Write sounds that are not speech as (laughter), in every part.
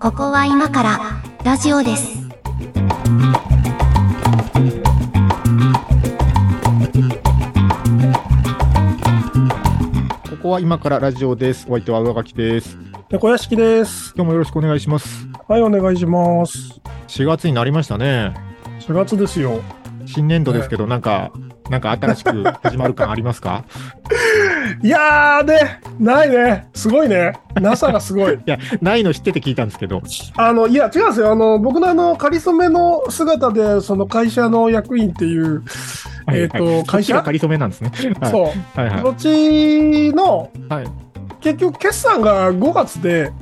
ここは今からラジオです。ここは今からラジオです。お相手は上垣です。猫屋敷です。今日もよろしくお願いします。はい、お願いします。4月になりましたね。4月ですよ。新年度ですけど、なんか、なんか新しく始まる感ありますか？(laughs) いやーね、ないね。すごいね。NASA がすごい。(laughs) いや、ないの知ってて聞いたんですけど。あの、いや、違うんですよ。あの、僕のあの、仮初めの姿で、その会社の役員っていう、えっ、と、会社？が仮初めなんですね。はい、そう。はいはいそっちの、はい。結局、決算が5月で、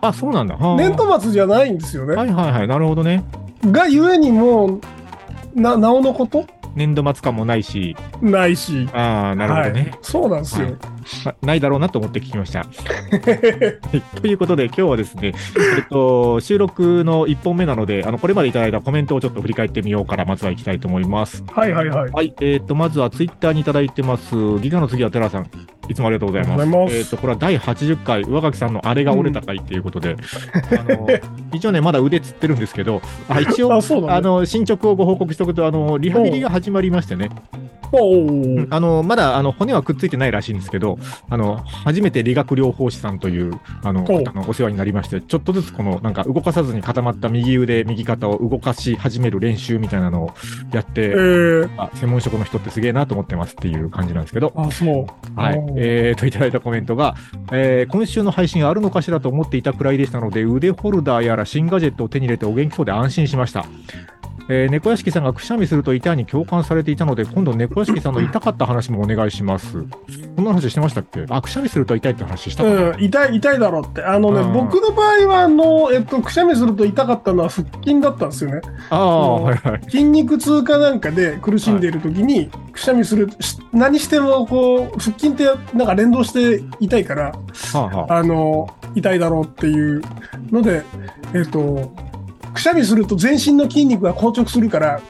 あ、そうなんだ。はあ年度末じゃないんですよね。はいはいはい。なるほどね。がゆえにもう、な、なおのこと？年度末感もないし。ないし。ああ、なるほどね。はい。そうなんですよ。まないだろうなと思って聞きました。はいということで、今日はですね、えっと、収録の1本目なので、あの、これまでいただいたコメントをちょっと振り返ってみようから、まずは行きたいと思います。はいはいはい。はい、えっ、と、まずはツイッターにいただいてます、ギガの次はテラさん。いつもありがとうございます。ますえっ、と、これは第80回、上垣さんのあれが折れた回っていうことで、あの、一応ね、まだ腕つってるんですけど、あ一応、あ、ね。あの、進捗をご報告しておくと、あの、リハビリが始まりましてね、おうんーあの、まだ、あの、骨はくっついてないらしいんですけど、あの、初めて理学療法士さんという、あの、ほう方のお世話になりまして、ちょっとずつこの、なんか動かさずに固まった右腕、右肩を動かし始める練習みたいなのをやって、えー、あ専門職の人ってすげえなと思ってますっていう感じなんですけど、あ、そう。はい。えー、といただいたコメントが、えー今週の配信あるのかしらと思っていたくらいでしたので、腕ホルダーやら新ガジェットを手に入れてお元気そうで安心しました。えー猫屋敷さんがくしゃみすると痛いに共感されていたので、今度猫屋敷さんの痛かった話もお願いします。こんな話してましたっけ？あ、くしゃみすると痛いって話したかな、うん、痛い、痛いだろうって。あのね、うん僕の場合は、あの、えっと、くしゃみすると痛かったのは腹筋だったんですよね。ああ、はいはい。筋肉痛かなんかで苦しんでいる時に、くしゃみする、し何しても、こう、腹筋ってなんか連動して痛いから、はあはあ、あの、痛いだろうっていうので、えっと、くしゃみすると全身の筋肉が硬直するから、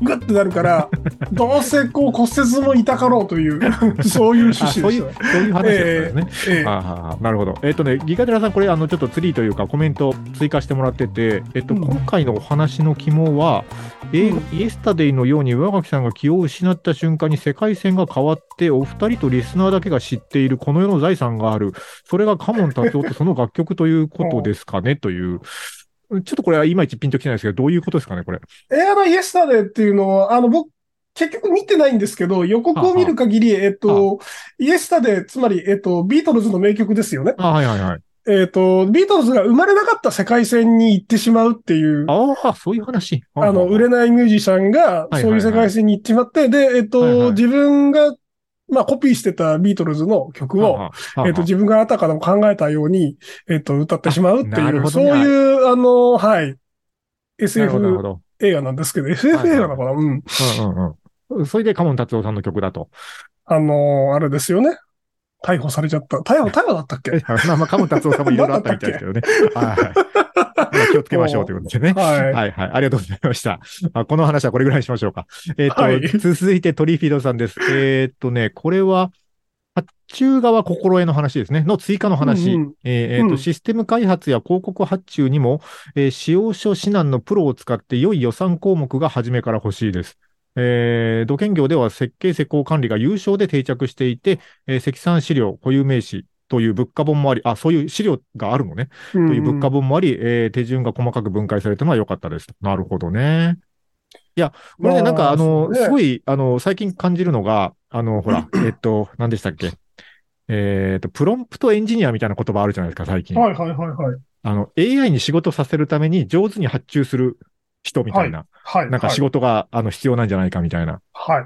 グッてなるから、(laughs) どうせこう骨折も痛かろうという、そういう趣旨でした。そういう話だったんですね。ええああなるほど。えっ、とね、ギガテラさん、これ、あの、ちょっとツリーというか、コメント追加してもらってて、えっと、うん今回のお話の肝は、映画、イエスタデイのように上垣さんが気を失った瞬間に世界線が変わって、お二人とリスナーだけが知っているこの世の財産がある。それがカモン達夫とその楽曲ということですかね、という。ちょっとこれはいまいちピンときてないですけど、どういうことですかね、これ。映画のイエスタデーっていうのは、あの、僕、結局見てないんですけど、予告を見る限り、えっと、イエスタデー、つまり、えっと、ビートルズの名曲ですよね。あはいはいはい。えっと、ビートルズが生まれなかった世界線に行ってしまうっていう、ああ、そういう話。あの、売れないミュージシャンが、はいそういう世界線に行ってしまって、で、えっと、自分が、まあ、コピーしてたビートルズの曲を、えっと、自分があたかも考えたように、えっと、歌ってしまうっていう、そういう、あの、はい、SF。映画なんですけど、SF 映画だから、うん。うんうんうん。それでカモン達夫さんの曲だと。あのーあれですよね。逮捕されちゃった。逮捕、逮捕だったっけ？まあまあ、カモン達夫さんもいろいろあったみたいですけどね。(laughs) はい。まあ気をつけましょうということでね。(laughs) はい。はいはい。ありがとうございました。あこの話はこれぐらいにしましょうか。えっ、と、はい続いてトリフィードさんです。えっ、とね、これは、発注側心得の話ですね。の追加の話。うんうんえーえーとうんシステム開発や広告発注にも、えー使用書指南のプロを使って良い予算項目が初めから欲しいです。えー土建業では設計施工管理が有償で定着していて、えー積算資料、固有名詞という物価本もあり、あ、そういう資料があるのね。とという物価本もあり、えー手順が細かく分解されてるのは良かったです。なるほどね。いや、これね、まあなんかあの、ねすごい、あの、最近感じるのが、あの、ほら、えっと、何でしたっけ？えっと、プロンプトエンジニアみたいな言葉あるじゃないですか、最近。はいはいはいはい。あの、AI に仕事させるために上手に発注する人みたいな、はい。なんか仕事が、あの、必要なんじゃないかみたいな。はい。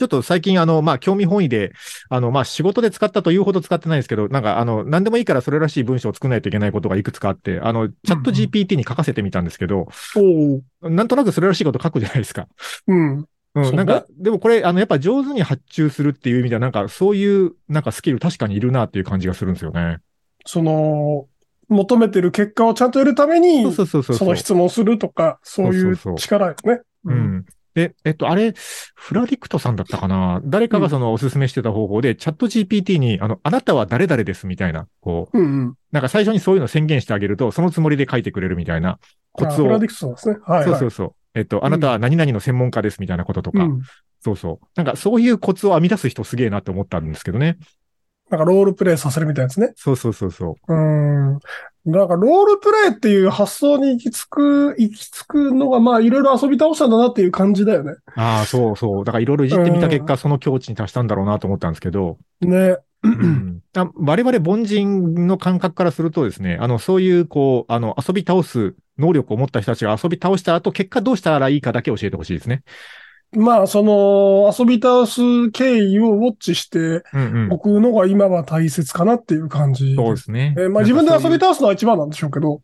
ちょっと最近、あの、まあ、興味本位で、あの、まあ、仕事で使ったというほど使ってないんですけど、なんか、あの、何でもいいからそれらしい文章を作らないといけないことがいくつかあって、あの、チャット GPT に書かせてみたんですけど、おお。なんとなくそれらしいこと書くじゃないですか。うん。う、そうんねなんか、でもこれ、あの、やっぱ上手に発注するっていう意味では、なんか、そういう、なんかスキル確かにいるなっていう感じがするんですよね。その、求めてる結果をちゃんと得るために、そうそうそうそう。その質問するとか、そういうそうそうそう力ですね。う。ん。で、えっと、あれ、フラディクトさんだったかな？誰かがそのおすすめしてた方法で、チャット GPT に、あの、あなたは誰々ですみたいな、こう、うんうん。なんか最初にそういうの宣言してあげると、そのつもりで書いてくれるみたいなコツをあフラディ。クトさんですね。はい、はい。そうそうそう。えっと、あなたは何々の専門家ですみたいなこととか、うん。そうそう。なんかそういうコツを編み出す人すげえなって思ったんですけどね。なんかロールプレイさせるみたいですね。そうそうそうそう。うん。なんかロールプレイっていう発想に行き着く、行き着くのが、まあいろいろ遊び倒したんだなっていう感じだよね。ああ、そうそう。だからいろいろいじってみた結果、その境地に達したんだろうなと思ったんですけど、ね。うんあ我々凡人の感覚からするとですね、あの、そういう、こう、あの、遊び倒す能力を持った人たちが遊び倒した後、結果どうしたらいいかだけ教えてほしいですね。まあ、その、遊び倒す経緯をウォッチして、うんうん。僕のが今は大切かなっていう感じ。そうですね。えーまあ自分で遊び倒倒すのは一番なんでしょうけど。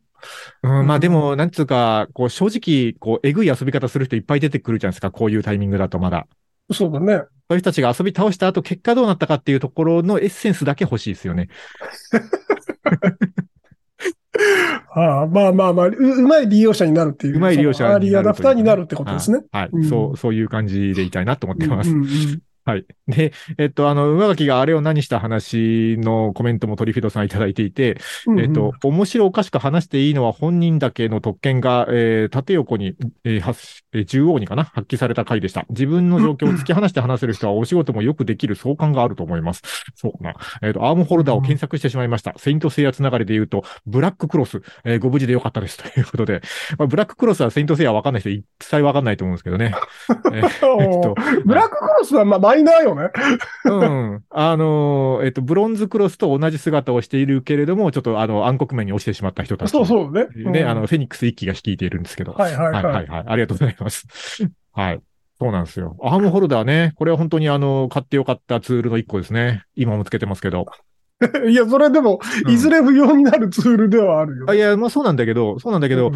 うん、まあでも、なんつうか、こう、正直、こう、えぐい遊び方する人いっぱい出てくるじゃないですか、こういうタイミングだとまだ。そうだね。そういう人たちが遊び倒した後、結果どうなったかっていうところのエッセンスだけ欲しいですよね。(laughs) ああまあまあまあ、ううまい利用者になるっていう。うまい利用者そのアーリーアダプターになるっってことですね。はい。うんそう、そういう感じでいたいなと思ってます。うんうんうんはい。で、えっと、あの、馬垣があれを何した話のコメントもトリフィドさんいただいていて、うんうんえっと、面白おかしく話していいのは本人だけの特権が、えー縦横に、えーえー縦横にかな発揮された回でした。自分の状況を突き放して話せる人はお仕事もよくできる相関があると思います。そうな。えっ、と、アームホルダーを検索してしまいました。セイントセイヤつながりで言うと、ブラッククロス、えーご無事でよかったです。ということで、まあ、ブラッククロスはセイントセイヤわかんない人一切わかんないと思うんですけどね。(laughs) えーえっとブラッククロスはまあマイナーよね。うん。あのーえっと、ブロンズクロスと同じ姿をしているけれども、ちょっとあの、暗黒面に落ちてしまった人たち。そうそうね。ね、うんあの、フェニックス一機が率いているんですけど。はいはいはい。はいはいはい。ありがとうございます。(laughs) はい。そうなんですよ。アームホルダーね。これは本当にあの、買ってよかったツールの一個ですね。今もつけてますけど。(laughs) いや、それでも、うんいずれ不要になるツールではあるよ。あいや、まあそうなんだけど、そうなんだけど、うん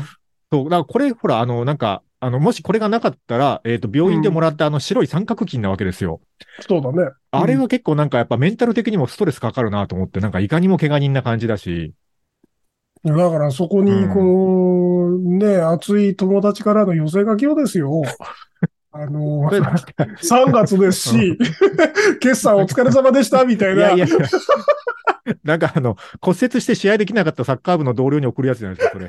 そう、だからこれ、ほら、あの、なんか、あの、もしこれがなかったら、えっ、と、病院でもらったあの白い三角巾なわけですよ。そうだね。あれは結構なんかやっぱメンタル的にもストレスかかるなと思って、なんかいかにも怪我人な感じだし。だからそこに、この、ね、熱い友達からの寄せ書きをですよ。(laughs) あのこ、れ3月ですし、決算お疲れ様でした、みたいな。いやいやいや。なんかあの、骨折して試合できなかったサッカー部の同僚に送るやつじゃないですか、それ。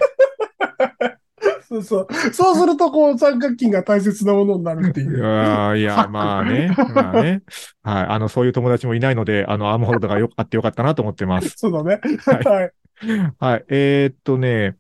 そうそう。そうすると、こう、三角筋が大切なものになるってい。いうやーいや、(laughs) まあね。まあね。はい。あの、そういう友達もいないので、あの、アームホルダーがよあってよかったなと思ってます。(laughs) そうだね。はいはい。はい。えーっとね。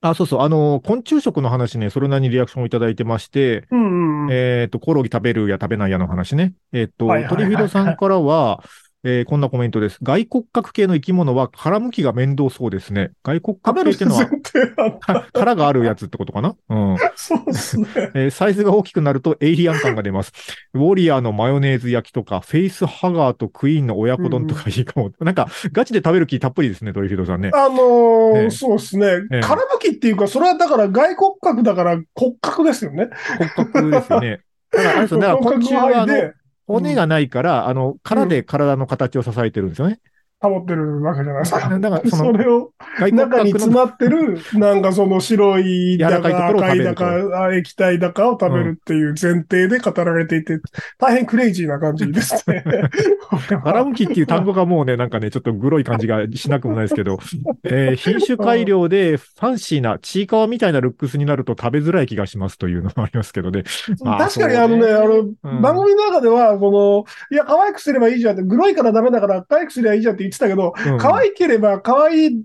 あ、そうそう。あの、昆虫食の話ね、それなりにリアクションをいただいてまして、うんうんうん。えーっと、コオロギ食べるや食べないやの話ね。えーっと、はいはいはいトリフィドさんからは、えーこんなコメントです。外骨格系の生き物は殻むきが面倒そうですね。外骨格系ってのは (laughs) 殻があるやつってことかな？うん。そうですね。(laughs) えーサイズが大きくなるとエイリアン感が出ます。ウォリアーのマヨネーズ焼きとか、フェイスハガーとクイーンの親子丼とかいいかも。(laughs) なんか、ガチで食べる気たっぷりですね、トリフィドさんね。あのーええそうですね。ええ空向きっていうか、それはだから外骨格だから骨格ですよね。骨格ですよね。だから、あれですよだから昆虫はあの、で骨がないから、あの、殻で体の形を支えてるんですよね。保ってるわけじゃないですか。だから、その、それを中に詰まってる、なんかその白いだか赤いだかあ液体だかを食べるっていう前提で語られていて、大変クレイジーな感じですね。殻むきっていう単語がもうね、なんかね、ちょっとグロい感じがしなくもないですけど、えー品種改良でファンシーな、チーカワみたいなルックスになると食べづらい気がしますというのもありますけどね。まあ確かにあのね、あの、うん番組の中では、この、いや、可愛くすればいいじゃんって、グロいからダメだから可愛くすればいいじゃんって言ってたけど、うん可愛ければ可愛い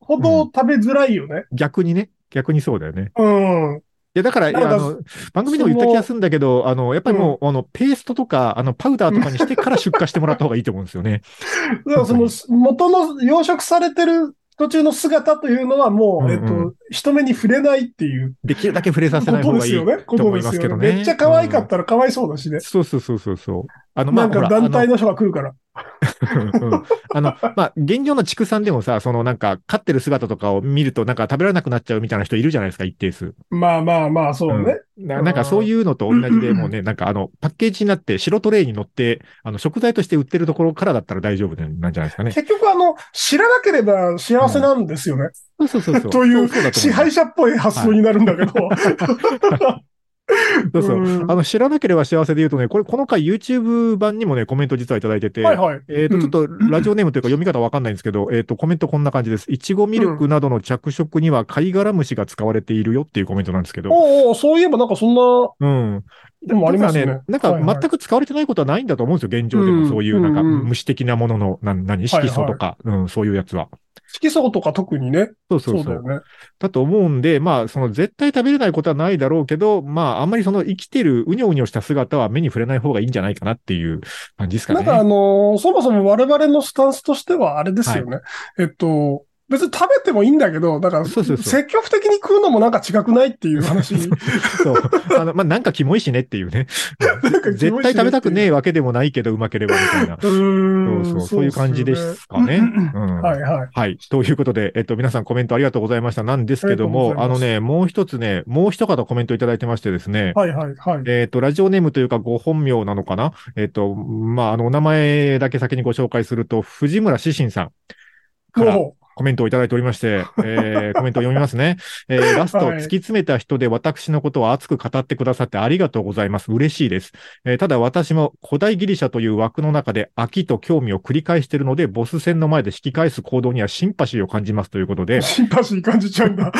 ほど食べづらいよね。逆にね、逆にそうだよね。うん。いや、だから、かあの、番組でも言った気がするんだけど、あの、やっぱりもう、あの、ペーストとか、あの、パウダーとかにしてから出荷してもらった方がいいと思うんですよね。だからその、元の養殖されてる途中の姿というのはもう、うんうんえっと、人目に触れないっていうできるだけ触れさせない方がいいとと思い。ますけどね。めっちゃ可愛かったらかわいそうだしね。そうそうそうそうそう。あの、まあ、なんか団体の人が来るから。うんあの、まあ、現状の畜産でもさ、そのなんか、飼ってる姿とかを見ると、なんか食べられなくなっちゃうみたいな人いるじゃないですか、一定数。まあまあまあ、そうね。ななんかそういうのと同じで、もうね、なんかあの、パッケージになって、白トレイに乗って、あの、食材として売ってるところからだったら大丈夫なんじゃないですかね。結局あの、知らなければ幸せなんですよね。そうそうそうそう。という支配者っぽい発想になるんだけど。(laughs) (laughs) そうそう。うんあの、知らなければ幸せで言うとね、これ、この回 YouTube 版にもね、コメント実はいただいてて、はいはい。えっ、と、うんちょっとラジオネームというか読み方わかんないんですけど、えっ、と、コメントこんな感じです。いちごミルクなどの着色には貝殻虫が使われているよっていうコメントなんですけど、おうおうそういえばなんかそんなうん。のもありますね。なんか全く使われてないことはないんだと思うんですよ、現状でうんも。そういうなんか虫的なものの、な何、色素とか、うん、そういうやつは。色素とか特にね。そうそそう。そううだよね。だと思うんで、まあ、その絶対食べれないことはないだろうけど、まあ、あんまりその生きてるうにょうにょした姿は目に触れない方がいいんじゃないかなっていう感じですかね。なんかあのーそもそも我々のスタンスとしてはあれですよね。えっと、別に食べてもいいんだけど、だから、そうそうそう積極的に食うのもなんか違くないっていう話。(laughs) そう。あの、まあ、なんかキモいしねっていうね。(laughs) 絶対食べたくねえわけでもないけど、うまければみたいな。(laughs) うそうそう、そういう感じですかね。うんはいはい。はい。ということで、えっと、皆さんコメントありがとうございました。なんですけども、あのね、もう一つね、もう一方コメントいただいてましてですね、はいはいはい。えっと、ラジオネームというかご本名なのかなえっと、まあ、あの、お名前だけ先にご紹介すると、藤村志信さんからもコメントをいただいておりまして、(laughs) えーコメントを読みますね。えー (laughs) ラスト、はい突き詰めた人で私のことを熱く語ってくださってありがとうございます。嬉しいです。えーただ私も古代ギリシャという枠の中で飽きと興味を繰り返しているので、ボス戦の前で引き返す行動にはシンパシーを感じますということでう、、シンパシー感じちゃうんだ。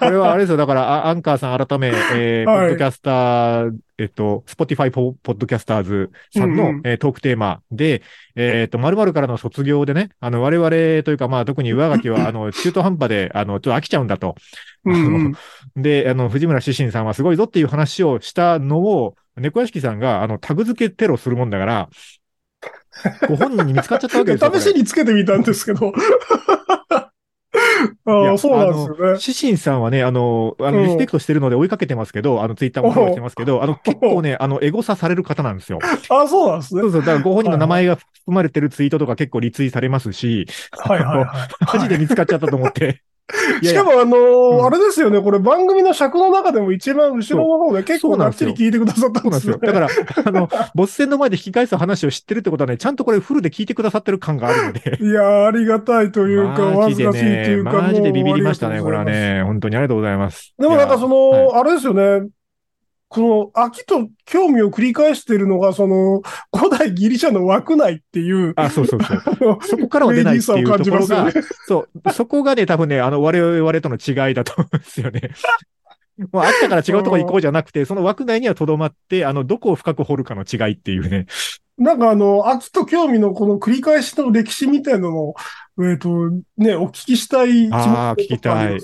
これはあれですよ。だから、あアンカーさん改め、えーポはいッドキャスター、えっと、Spotify ポポッドキャスターズさんの、うんうんえートークテーマで、えーっと、〇〇からの卒業でね、あの、我々というか、まあ、特に上書きは、(coughs) あの、中途半端で、あの、ちょっと飽きちゃうんだと。うんうん。(laughs) で、あの、藤村志信さんはすごいぞっていう話をしたのを、猫屋敷さんが、あの、タグ付けテロするもんだから、ご本人に見つかっちゃったわけですよ。(laughs) 試しにつけてみたんですけど。ああ、そうなんですよね。シシンさんはね、あの、あの、うんリスペクトしてるので追いかけてますけど、あの、ツイッターもフォローしてますけど、あの、結構ね、あの、エゴサされる方なんですよ。ああ、そうなんですねそ。うそう、だからご本人の名前が含まれてるツイートとか結構リツイされますし、はいはいはい。マジで見つかっちゃったと思って。しかも、あのーうんあれですよね、これ番組の尺の中でも一番後ろの方で結構がっちり聞いてくださったんですよ、すよ。ね。だから、あの、ボス戦の前で引き返す話を知ってるってことはね、ちゃんとこれフルで聞いてくださってる感があるので。(laughs) いやー、ありがたいというか、おマ恥ずかしいというか、マジでビビりましたね、これは。ね。本当にありがとうございます。でもなんかそいの、やはいあれですよね、この、飽きと興味を繰り返しているのが、その、古代ギリシャの枠内っていう、あ、そうそうそう。そこからは出ないっていうところが感じ、そう、そこがね、多分ね、あの、我々との違いだと思うんですよね。(laughs) もうあったから違うところ行こうじゃなくて、その枠内には留まって、あの、どこを深く掘るかの違いっていうね。なんかあの、飽きと興味のこの繰り返しの歴史みたいなのを、えっ、と、ね、お聞きしたい気持ちあー聞きたい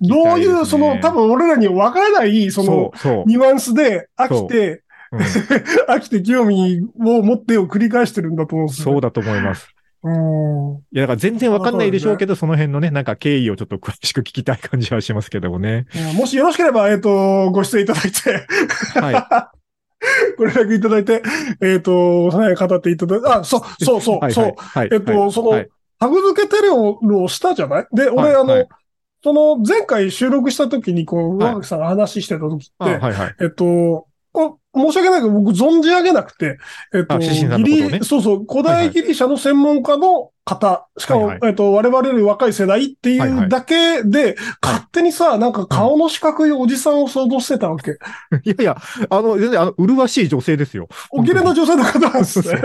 どういう、その、多分俺らに分からない、その。ニュアンスで飽きて、うん (laughs) 飽きて興味を持ってを繰り返してるんだと思うんですよ、そうだと思います。うん。いや、だから全然わかんないでしょうけど、その辺のね、なんか経緯をちょっと詳しく聞きたい感じはしますけどもね。もしよろしければ、えっ、と、ご出演いただいて、は (laughs) ご連絡いただいて、えっ、と、その辺語っていただいて、あ、そう、そうそう、はい、そう。はい、はい。えっと、はいその、はいタグ付けテレオをしたじゃない？で、俺、あの、はいはいその前回収録した時に、こう、はい上垣さんが話してた時って。えっと、こ申し訳ないけど、僕存じ上げなくて、えっと、とをねリ、そうそう、古代ギリシャの専門家の方、しかも、はいはえっと、我々より若い世代っていはいはいうだけで、勝手にさ、なんか顔の四角いおじさんを想像してたわけ。(laughs) いやいや、あの、全然、あの、麗しい女性ですよ。お綺麗な女性の方なんですね。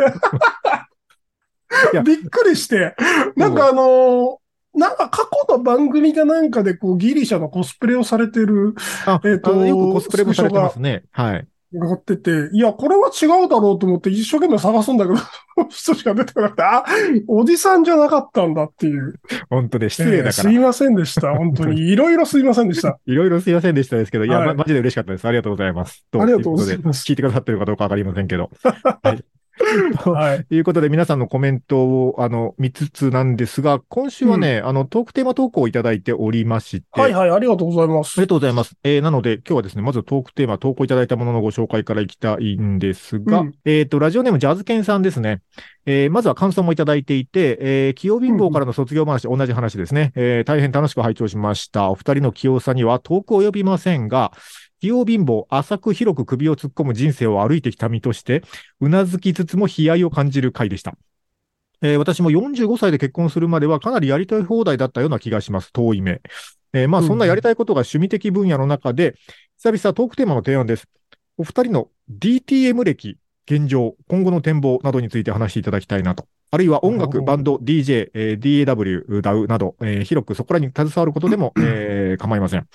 (laughs) びっくりして、なんかあのーなんか過去の番組かなんかでこうギリシャのコスプレをされてる、あ、えっとあのよくコスプレもされてますね。はい。がってて、いや、これは違うだろうと思って一生懸命探すんだけど、(laughs) 人しか出てこなくて、あ、おじさんじゃなかったんだっていう。本当で、失礼だから。えーすいませんでした。本当に。(laughs) いろいろすいませんでした。いろいろすいませんでしたですけど、いや、はいま、マジで嬉しかったです。ありがとうございます。ありがとうございます聞いてくださってるかどうかわかりませんけど。(laughs) はい。(laughs) はい。ということで、皆さんのコメントを、あの、見つつなんですが、今週はね、あの、トークテーマ投稿をいただいておりまして、はいはい、ありがとうございます。ありがとうございます。えーなので、今日はですね、まずトークテーマ、投稿いただいたもののご紹介からいきたいんですが、うんえっ、と、ラジオネームジャズケンさんですね。えーまずは感想もいただいていて、えー、器用貧乏からの卒業話、同じ話ですね。えー大変楽しく拝聴しました。お二人の器用さには遠く及びませんが、器用貧乏、浅く広く首を突っ込む人生を歩いてきた身として、うなずきつつも悲哀を感じる回でした。えー私も45歳で結婚するまではかなりやりたい放題だったような気がします。遠い目。えーまあ、うんそんなやりたいことが趣味的分野の中で、久々トークテーマの提案です。お二人の DTM 歴、現状、今後の展望などについて話していただきたいなと。あるいは音楽、バンド、DJ、えー DAW、DAW など、えー広くそこらに携わることでも、(clears throat) えー構いません。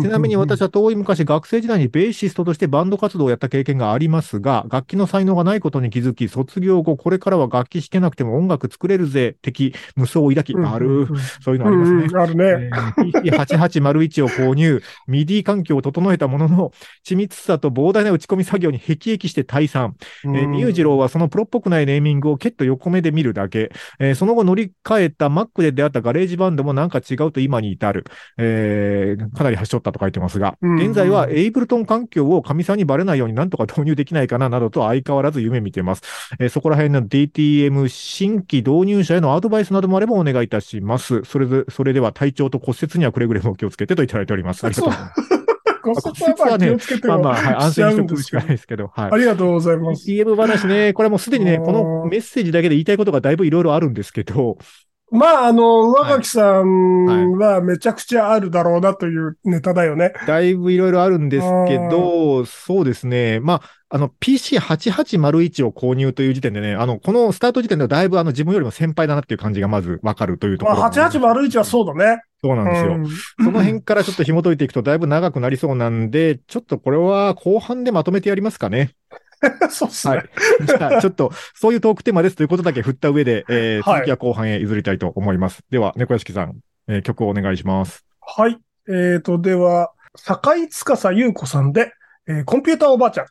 ちなみに私は、は遠い昔、学生時代にベーシストとしてバンド活動をやった経験がありますが、楽器の才能がないことに気づき、卒業後、これからは楽器弾けなくても音楽作れるぜ、的夢想を抱き、ある、そういうのありますね。あるね。えー PC8801 を購入、MIDI 環境を整えたものの、緻密さと膨大な打ち込み作業に辟易して退散。えーミュージ郎はそのプロっぽくないネーミングをケッと横目で見るだけ。えーその後乗り換えた Mac で出会ったガレージバンドもなんか違うと今に至る。えーかなり端折ったと書いてますが、うん現在はエイブルトン環境を神さんにバレないようになんとか導入できないかななどと相変わらず夢見てます。えーそこら辺の DTM 新規導入者へのアドバイスなどもあればお願いいたします。それで、それでは体調と骨折にはくれぐれもお気をつけてといただいております。ありがとうございます。骨折はまあ気をつけてもまあまあ、はい、安静にしておくしかないしですけど、はいあ。りがとうございます。DTM 話ね、これはもうすでにね、うんこのメッセージだけで言いたいことがだいぶいろいろあるんですけど、まあ、あの、上垣さんはめちゃくちゃあるだろうなというネタだよね。だいぶいろいろあるんですけど、そうですね。まあ、あの、PC8801 を購入という時点でね、あの、このスタート時点ではだいぶあの自分よりも先輩だなっていう感じがまずわかるというところ。まあ、8801はそうだね。そうなんですよ。うんその辺からちょっと紐解いていくとだいぶ長くなりそうなんで、ちょっとこれは後半でまとめてやりますかね。(laughs) そうっすねはい。。じゃあ、ちょっと、そういうトークテーマですということだけ振った上で、えーはい続きは後半へ譲りたいと思います。では、猫屋敷さん、えー曲をお願いします。はい。えーと、では、坂井司優子さんで、えーコンピューターおばあちゃん。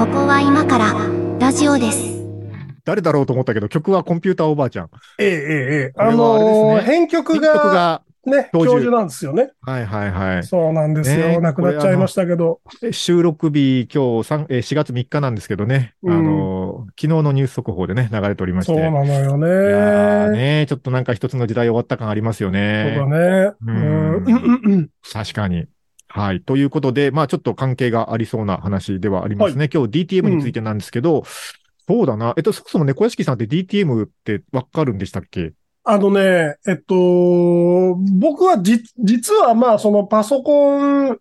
ここは今からラジオです。誰だろうと思ったけど、曲はコンピューターおばあちゃん。えええええあのー編曲曲がが、ね、教授なんですよね。はいはいはい。そうなんですよ。ね亡くなっちゃいましたけど。え収録日、今日3、えー4月3日なんですけどね、うんあのー昨日のニュース速報でね、流れておりまして。そうなのよいやね。ちょっとなんか一つの時代終わった感ありますよそうね。だね。ううんん。うんうんうん。確かに。はい。ということで、まあちょっと関係がありそうな話ではありますね。今日 DTM についてなんですけど、そうだな。えっと、そもそも猫屋敷さんって DTM ってわかるんでしたっけ？あのね、えっと、僕はじ、実はまあ、そのパソコン、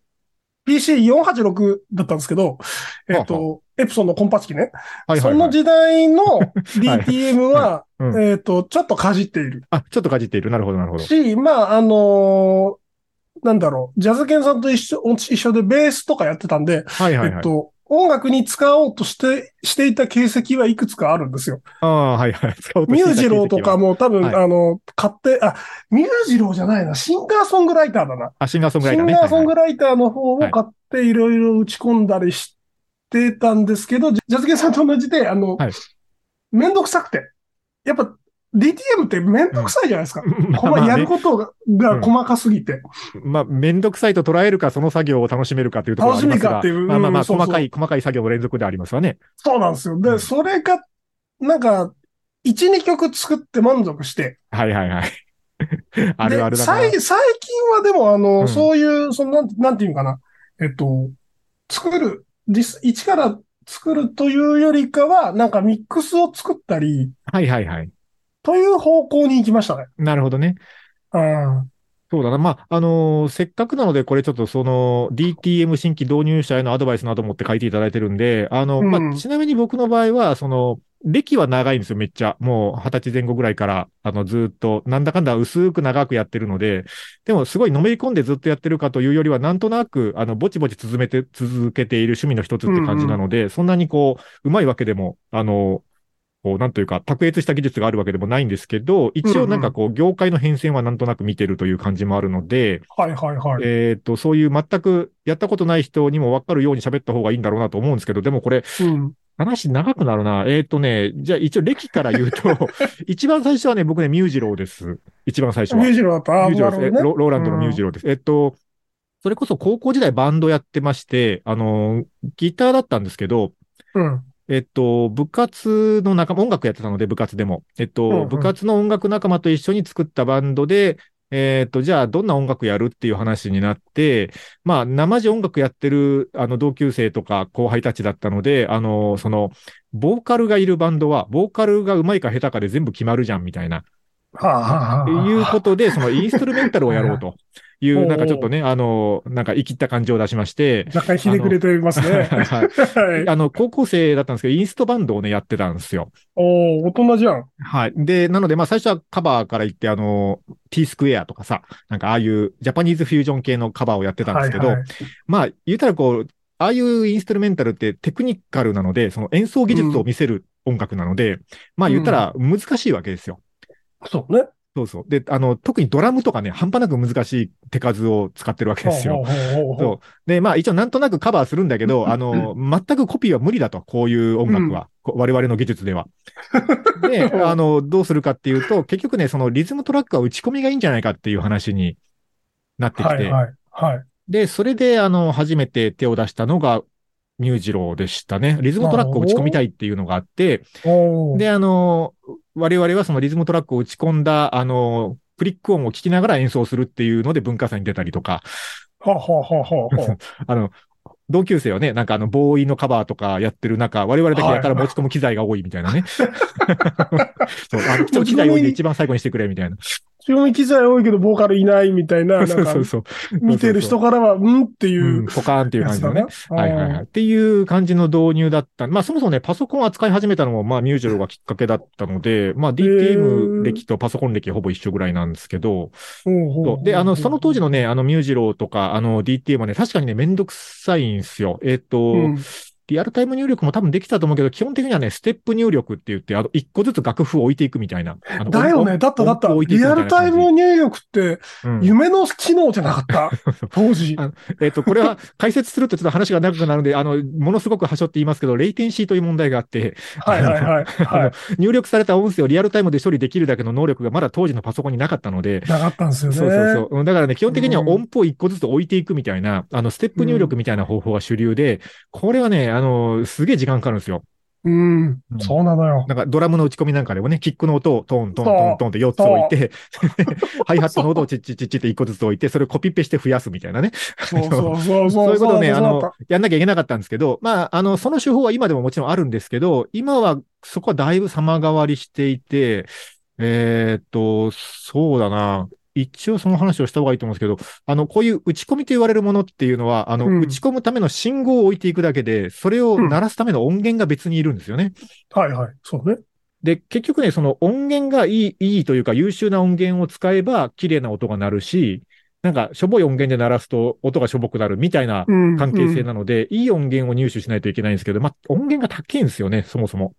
PC486 だったんですけど、えっはあと、エプソンのコンパチ機ね。はいはい、はい。その時代の DTM (laughs) は、うんえっと、ちょっとかじっている。あ、ちょっとかじっている。なるほど、なるほど。し、まあ、あのなんだろう、ジャズケンさんと一緒、一緒でベースとかやってたんで、はいはいはい。えっと、音楽に使おうとして、していた形跡はいくつかあるんですよ。ああ、はいはい。ミュージローとかも多分、はいあの、買って、あ、ミュージローじゃないな、シンガーソングライターだな。あ、シンガーソングライシターね。ンガーソングライターの方を買っていろいろ打ち込んだりしてたんですけど、ジャズケンさんと同じで、あの、はいめんどくさくて。やっぱ DTM ってめんどくさいじゃないですか。こまあまやるね、ことがが細かすぎて。まあ、めんどくさいと捉えるか、その作業を楽しめるかというところはありますが。楽しみかっていうまあまあまあ、細かい、細かい作業の連続でありますわね。そうなんですよ。で、うんそれが、なんか、1、2曲作って満足して。はいはいはい。あるあるでだな。最最近はでも、あの、うんそういう、そのなん、なんていうのかな。えっと、作る、実、一から作るというよりかは、なんかミックスを作ったり、はいはいはい。という方向に行きましたね。なるほどね。うん。そうだな。まあ、あのーせっかくなので、これちょっとその DTM 新規導入者へのアドバイスなどもって書いていただいてるんで、あの、うんまあ、ちなみに僕の場合は、その、歴は長いんですよ、めっちゃ。もう二十歳前後ぐらいから、あの、ずっと、なんだかんだ薄く長くやってるので、でもすごいのめり込んでずっとやってるかというよりは、なんとなく、あの、ぼちぼち続めて、続けている趣味の一つって感じなので、そんなにこう、うまいわけでも、あの、こう、なんというか、卓越した技術があるわけでもないんですけど、一応なんかこう、業界の変遷はなんとなく見てるという感じもあるので、はいはいはい。えっと、そういう全くやったことない人にも分かるように喋った方がいいんだろうなと思うんですけど、でもこれ、うん。話長くなるな。えっ、とね、じゃあ一応歴から言うと、(laughs) 一番最初はね、僕ね、ミュージローです。一番最初は。ミュージロだった。あミュージローです。ね。ロローランドのミュージローです。えっと、それこそ高校時代バンドやってまして、あの、ギターだったんですけど、うん。えっと、部活の仲間、音楽やってたので、部活でも。えっと、うんうん部活の音楽仲間と一緒に作ったバンドで、えっ、と、じゃあどんな音楽やるっていう話になって、まあ、生地音楽やってる、あの、同級生とか後輩たちだったので、あの、その、ボーカルがいるバンドは、ボーカルが上手いか下手かで全部決まるじゃん、みたいな。はあ、はあはあ、いうことで、そのインストゥルメンタルをやろうといほうう、なんかちょっとね、あの、なんか生きった感じを出しまして、若干ひねくれてますね。はい。(laughs) あの、高校生だったんですけど、インストバンドをね、やってたんですよ。おー大人じゃん。はい。で、なので、まあ、最初はカバーから言って、あの、T スクエアとかさ、なんかああいうジャパニーズフュージョン系のカバーをやってたんですけど、はいはいまあ、言ったらこう、ああいうインストゥルメンタルってテクニカルなので、その演奏技術を見せる音楽なので、まあ言ったら難しいわけですよ。そうね。そうそう。で、あの、特にドラムとかね、半端なく難しい手数を使ってるわけですよ。そう。で、まあ一応なんとなくカバーするんだけど、あの、全くコピーは無理だと、こういう音楽は。こ我々の技術では。(laughs) で、あの、どうするかっていうと、結局ね、そのリズムトラックは打ち込みがいいんじゃないかっていう話になってきて、はいはい。はい。で、それで、あの、初めて手を出したのが、ミュージローでしたね。リズムトラックを打ち込みたいっていうのがあって、で、あの、我々はそのリズムトラックを打ち込んだ、あの、クリック音を聞きながら演奏するっていうので文化祭に出たりとか、はあはあはあはあは (laughs) あの、同級生はね、なんかあの、ボーイのカバーとかやってる中、我々だけやたら持ち込む機材が多いみたいなね。(laughs) そう、あの、機材多いんで一番最後にしてくれ、みたいな。強み機材多いけど、ボーカルいないみたいな、なんかそうそう、そう。見てる人からは、うんってう、いうんポカーンっていう感じのね。やはいはいはい。っていう感じの導入だった。まあそもそもね、パソコンを扱い始めたのも、まあミュージロがきっかけだったので、まあ DTM 歴とパソコン歴ほぼ一緒ぐらいなんですけど、ほうほうほそううで、あの、その当時のね、あのミュージロとか、あの DTM はね、確かにね、めんどくさいんですよ。えっ、と、うんリアルタイム入力も多分できたと思うけど、基本的にはね、ステップ入力って言って、あの、一個ずつ楽譜を置いていくみたいな。だよね。だっただった。リアルタイム入力って、うん夢の知能じゃなかった？(laughs) 当時。あえっ、と、これは解説するとちょっと話が長くなるので、あの、ものすごく端折って言いますけど、レイテンシーという問題があって、はいはいはい。はい。入力された音声をリアルタイムで処理できるだけの能力がまだ当時のパソコンになかったので、なかったんですよね。そうそうそううん。だからね、基本的にはうん音符を一個ずつ置いていくみたいな、あの、ステップ入力みたいな方法が主流で、これはね、あの、すげえ時間かかるんですよ。うんうん。そうなのよ。なんかドラムの打ち込みなんかでもね、キックの音をトントントントンって4つ置いて、(laughs) ハイハットの音をチッチッチッチって1個ずつ置いて、それをコピペして増やすみたいなね。そうそうそうそう。(laughs) そういうことをね、あのやんなきゃいけなかったんですけど、まあ、あの、その手法は今でももちろんあるんですけど、今はそこはだいぶ様変わりしていて、えーっと、そうだな。一応その話をした方がいいと思うんですけど、あの、こういう打ち込みと言われるものっていうのは、あの、うん打ち込むための信号を置いていくだけで、それを鳴らすための音源が別にいるんですよね。たはいはい。そうね。で、結局ね、その音源がいい、いいというか優秀な音源を使えば綺麗な音が鳴るし、なんかしょぼい音源で鳴らすと音がしょぼくなるみたいなうん。関係性うんなので、いい音源を入手しないといけないんですけど、まあ、音源が高いんですよね、そもそも。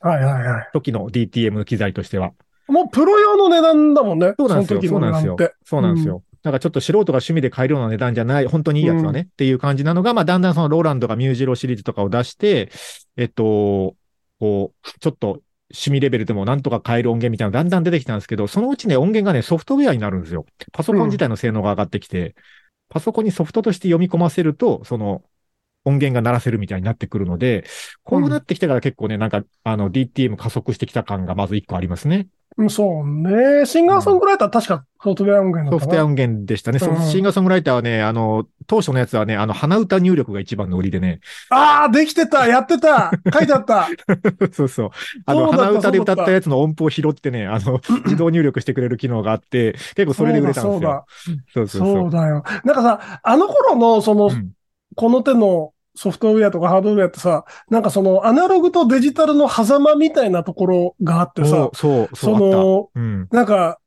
はいはいはい。初期の DTM の機材としては。もうプロ用の値段だもんね。そうなんですよ。そうなんですよ。そうなんですよ。なんかちょっと素人が趣味で買えるような値段じゃない、本当にいいやつはね、っていう感じなのが、まあ、だんだんそのローランドがミュージロシリーズとかを出して、えっと、こう、ちょっと趣味レベルでもなんとか買える音源みたいなのがだんだん出てきたんですけど、そのうちね、音源がね、ソフトウェアになるんですよ。パソコン自体の性能が上がってきて、パソコンにソフトとして読み込ませると、その、音源が鳴らせるみたいになってくるので、こうなってきてから結構ね、なんか、あの、DTM 加速してきた感がまず一個ありますね。うんそうね。シンガーソングライター確かソフトウェア音源だったな。ソフトウェア音源でしたね。シンガーソングライターはね、あの、当初のやつはね、あの、鼻歌入力が一番の売りでね。ああ、できてたやってた書いてあった (laughs) そうそう。あの、鼻歌で歌ったやつの音符を拾ってね、あの、自動入力してくれる機能があって、結構それで売れたんですよ。そうそうそう。そうだよ。なんかさ、あの頃のその、うんこの手のソフトウェアとかハードウェアってさ、なんかそのアナログとデジタルの狭間みたいなところがあってさそう、、そう、そ。の、うん。なんか、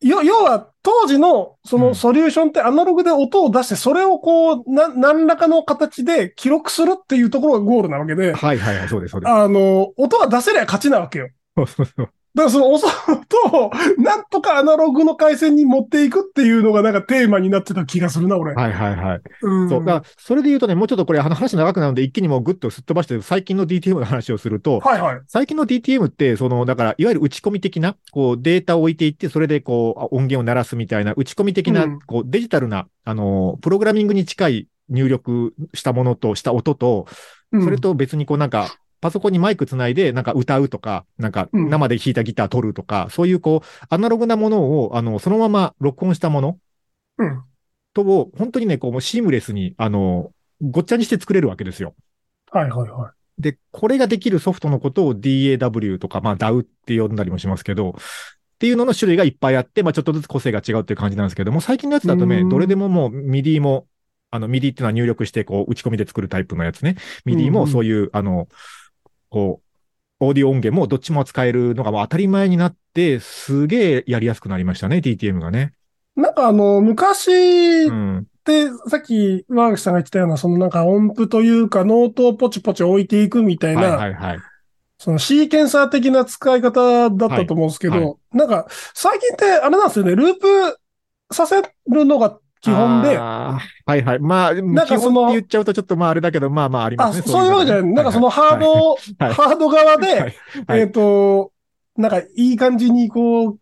よ、要は当時のそうのんソリューションってアナログで音を出して、それをこう、な、何らかの形で記録するっていうところがゴールなわけで、はいはいはい、そうです、そうです。あの、音が出せりゃ勝ちなわけよ。そうそうそう。だからその音を、なんとかアナログの回線に持っていくっていうのがなんかテーマになってた気がするな、俺。はいはいはい。うん。そう。だから、それで言うとね、もうちょっとこれ、あの話長くなるので、一気にもうぐっとすっ飛ばして、最近の DTM の話をすると、はいはい。最近の DTM って、その、だから、いわゆる打ち込み的な、こう、データを置いていって、それで、こう、あ音源を鳴らすみたいな、打ち込み的な、うんこう、デジタルな、あの、プログラミングに近い入力したものと、した音と、うんそれ、と別にこう、なんか、パソコンにマイクつないで、なんか歌うとか、なんかうん生で弾いたギター取るとか、そういうこう、アナログなものを、あの、そのまま録音したものうん。とを、本当にね、こう、もうシームレスに、あの、ごっちゃにして作れるわけですよ。はいはいはで、これができるソフトのことを DAW とか、まあ DAW って呼んだりもしますけど、っていうのの種類がいっぱいあって、まあちょっとずつ個性が違うっていう感じなんですけども、最近のやつだとね、うんどれでももう MIDI も、あの MIDI っていうのは入力して、こう、打ち込みで作るタイプのやつね。MIDI うんうんもそういう、あの、こう、オーディオ音源もどっちも使えるのがもう当たり前になって、すげえやりやすくなりましたね、DTM がね。い。なんかあの、昔っうん。て、さっき、ワーグさんが言ってたような、そのなんか音符というか、ノートをポチポチ置いていくみたいはいな、はいはい。そのシーケンサー的な使い方だったと思うんですけど、はいはなんか、最近ってあれなんですよね、ループさせるのが基本で、はいはい。まあ、なんかその言っちゃうとちょっとまああれだけど、まあまあありまあ、すね。そういうわけじゃない。なんかそのハード、はいハード側で、はいはいえっ、と、なんかいい感じにこう、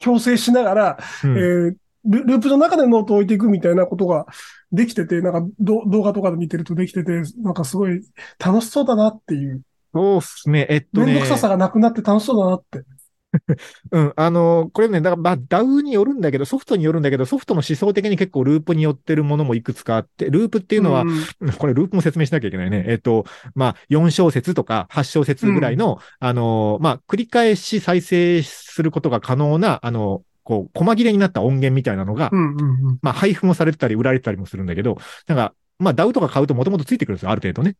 強制しながら、うんえールループの中でノートを置いていくみたいなことができてて、なんかど動画とかで見てるとできてて、なんかすごい楽しそうだなっていう、そうっすね。えっとね。めんどくささがなくなって楽しそうだなって。(laughs) うん。あの、これね、だからまあ、DAW によるんだけど、ソフトによるんだけど、ソフトの思想的に結構ループによってるものもいくつかあって、ループっていうのは、んうんこれループも説明しなきゃいけないね。えっと、まあ、4小節とか8小節ぐらいの、あの、まあ、繰り返し再生することが可能な、あの、こう、細切れになった音源みたいなのが、うんうんうん。まあ、配布もされてたり、売られてたりもするんだけど、なんか、まあ、DAW とか買うともともとついてくるんですよ、ある程度ね。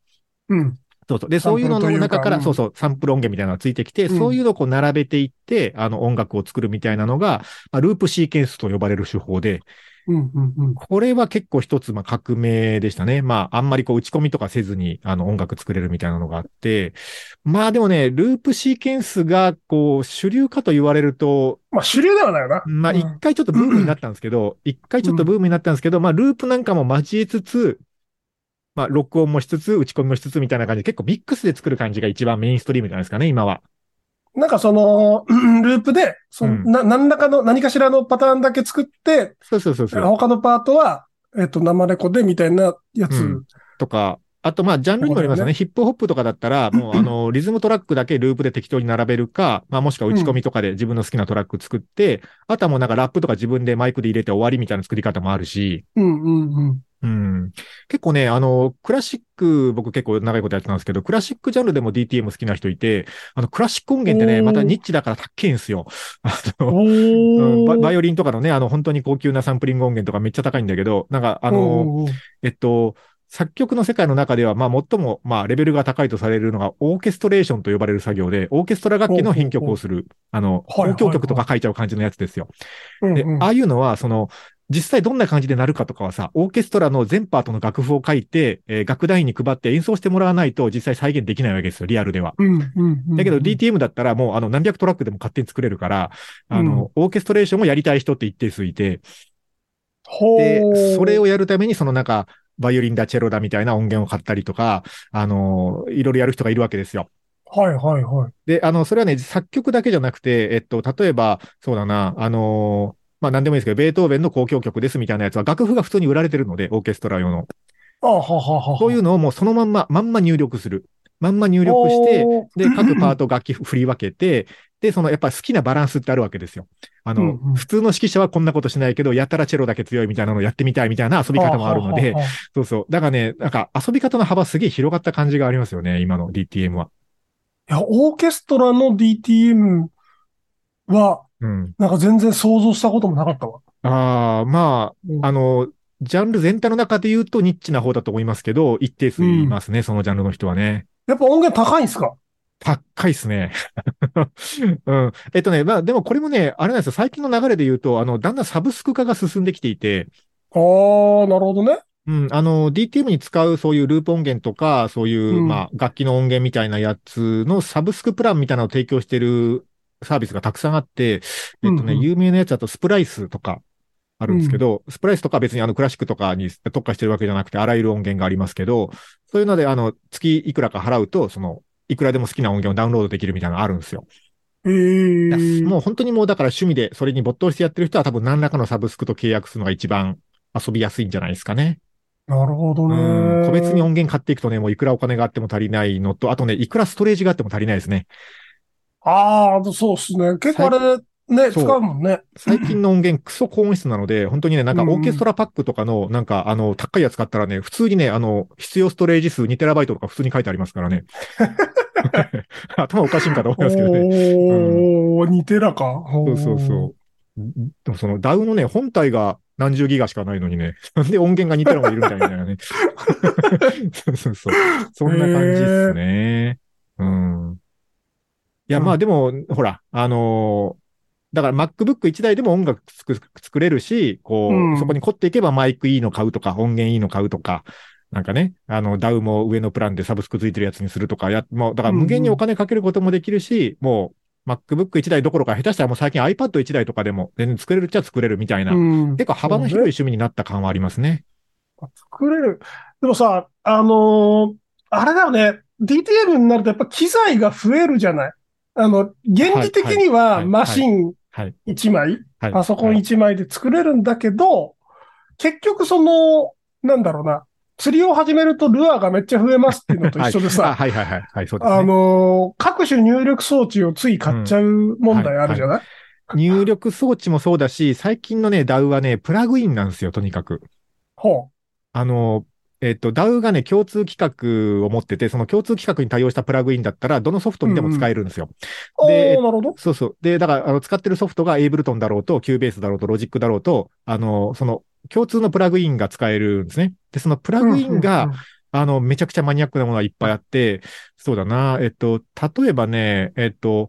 うん。そうそう。で、そういうのの中から、そうそう、サンプル音源みたいなのがついてきて、うんそういうのをこう並べていって、あの、音楽を作るみたいなのが、まあ、ループシーケンスと呼ばれる手法で、うんうんうん。これは結構一つ、まあ、革命でしたね。まあ、あんまりこう、打ち込みとかせずに、あの、音楽作れるみたいなのがあって、まあ、でもね、ループシーケンスが、こう、主流かと言われると、まあ主流ではないよな。まあ、うん一回ちょっとブームになったんですけど、一回ちょっとブームになったんですけど、まあ、ループなんかも交えつつ、まあ、録音もしつつ、打ち込みもしつつみたいな感じで、結構ミックスで作る感じが一番メインストリームじゃないですかね、今は。なんかその、う (clears throat) んループで、その、うんな、何らかの、何かしらのパターンだけ作って、そうそうそうそう。他のパートは、えっと、生レコでみたいなやつ。うんとか、あと、まあ、ジャンルにもよりますよね。ヒップホップとかだったら、もう、(clears throat) あの、リズムトラックだけループで適当に並べるか、まあ、もしくは打ち込みとかで自分の好きなトラック作って、あとはもうなんかラップとか自分でマイクで入れて終わりみたいな作り方もあるし、うんうんうん。うん。結構ね、あの、クラシック、僕結構長いことやってたんですけど、クラシックジャンルでも DTM 好きな人いて、あの、クラシック音源ってね、またニッチだから高いんですよ。(laughs) あの、おうんババイオオリンとかのね、あの、本当に高級なサンプリング音源とかめっちゃ高いんだけど、なんか、あの、えっと、作曲の世界の中では、まあ、最も、まあ、レベルが高いとされるのが、オーケストレーションと呼ばれる作業で、オーケストラ楽器の編曲をする、あの、交響曲とか書いちゃう感じのやつですよ。で、ああいうのは、その、実際どんな感じで鳴るかとかはさ、オーケストラの全パートの楽譜を書いて、えー楽団員に配って演奏してもらわないと実際再現できないわけですよ、リアルでは。うんうんうんだけど DTM だったらもうあの何百トラックでも勝手に作れるから、あの、オーケストレーションをやりたい人って一定数いて、ほうで、それをやるためにそのなんか、バイオリンだ、チェロだみたいな音源を買ったりとか、あの、いろいろやる人がいるわけですよ。はいはいはい。で、あの、それはね、作曲だけじゃなくて、えっと、例えば、そうだな、あのまあ、なんでもいいですけど、ベートーベンの交響曲ですみたいなやつは楽譜が普通に売られてるので、オーケストラ用の。あははは。そういうのをもうそのまんま、まんま入力する。まんま入力して、で、各パート楽器振り分けて、で、そのやっぱ好きなバランスってあるわけですよ。あの、うんうん普通の指揮者はこんなことしないけど、やたらチェロだけ強いみたいなのをやってみたいみたいな遊び方もあるので、そうそう。だからね、なんか遊び方の幅すげえ広がった感じがありますよね、今の DTM は。いや、オーケストラの DTM は、うん。なんか全然想像したこともなかったわ。ああ、まうんあ、あの、ジャンル全体の中で言うとニッチな方だと思いますけど、一定数いますね、そのジャンルの人はね。やっぱ音源高いんすか？高いっすね。(laughs) うん。えっとね、まあでもこれもね、あれなんですよ、最近の流れで言うと、あの、だんだんサブスク化が進んできていて、ああ、なるほどね。うん、あの、DTM に使うそういうループ音源とか、そういう、うんまあ、楽器の音源みたいなやつのサブスクプランみたいなのを提供してるサービスがたくさんあって、えっとね、有名なやつだとスプライスとかあるんですけど、スプライスとかは別にあのクラシックとかに特化してるわけじゃなくて、あらゆる音源がありますけど、そういうので、あの、月いくらか払うと、その、いくらでも好きな音源をダウンロードできるみたいなのがあるんですよ。ええもう本当にもうだから趣味でそれに没頭してやってる人は多分何らかのサブスクと契約するのが一番遊びやすいんじゃないですかね。なるほどうね。ん。個別に音源買っていくとね、もういくらお金があっても足りないのと、あとね、いくらストレージがあっても足りないですね。ああ、そうっすね。結構あれ、ね、使うもんね。最近の音源クソ高音質なので、本当にね、なんかうんうんオーケストラパックとかの、なんかあの、高いやつ買ったらね、普通にね、あの、必要ストレージ数 2TB とか普通に書いてありますからね。(laughs) 頭おかしいんかと思いますけどね。おー、似てらか。そうそうそう。でもその DAW のね、本体が何十ギガしかないのにね、なんで音源が似たのがいるんだみたいなね。(laughs) (laughs) そうそうそう。そんな感じっすね。うん。いや、うんまあでも、ほら、あのーだから MacBook 一台でも音楽作作れるし、こう、うんそこに凝っていけばマイクいいの買うとか、音源いいの買うとか、なんかね、あの、DAW も上のプランでサブスクついてるやつにするとか、や、もう、だから無限にお金かけることもできるし、もう、MacBook 一台どころか、下手したらもう最近 iPad 一台とかでも全然作れるっちゃ作れるみたいな、うん。結構幅の広い趣味になった感はありますね。作れる。でもさ、あのーあれだよね。DTM になるとやっぱ機材が増えるじゃない。あの、原理的にはマシンはい。1枚、はい。パソコンはい1枚で作れるんだけど、結局その、なんだろうな、釣りを始めるとルアーがめっちゃ増えますっていうのと一緒であさ、はいはいはい。はい、そうですね。あのー各種入力装置をつい買っちゃう問題あるじゃない、入力装置もそうだし、最近のね、DAW はね、プラグインなんですよ、とにかく。ほあの、えっと、DAW がね、共通規格を持ってて、その共通規格に対応したプラグインだったら、どのソフトにでも使えるんですよ。う。でおーなるほど。そうそう。で、だから、あの、使ってるソフトが Ableton だろうと、Cubase だろうと、Logic だろうと、あの、その、共通のプラグインが使えるんですね。で、そのプラグインが、うんうんうんあの、めちゃくちゃマニアックなものがいっぱいあって、そうだな、えっと、例えばね、えっと、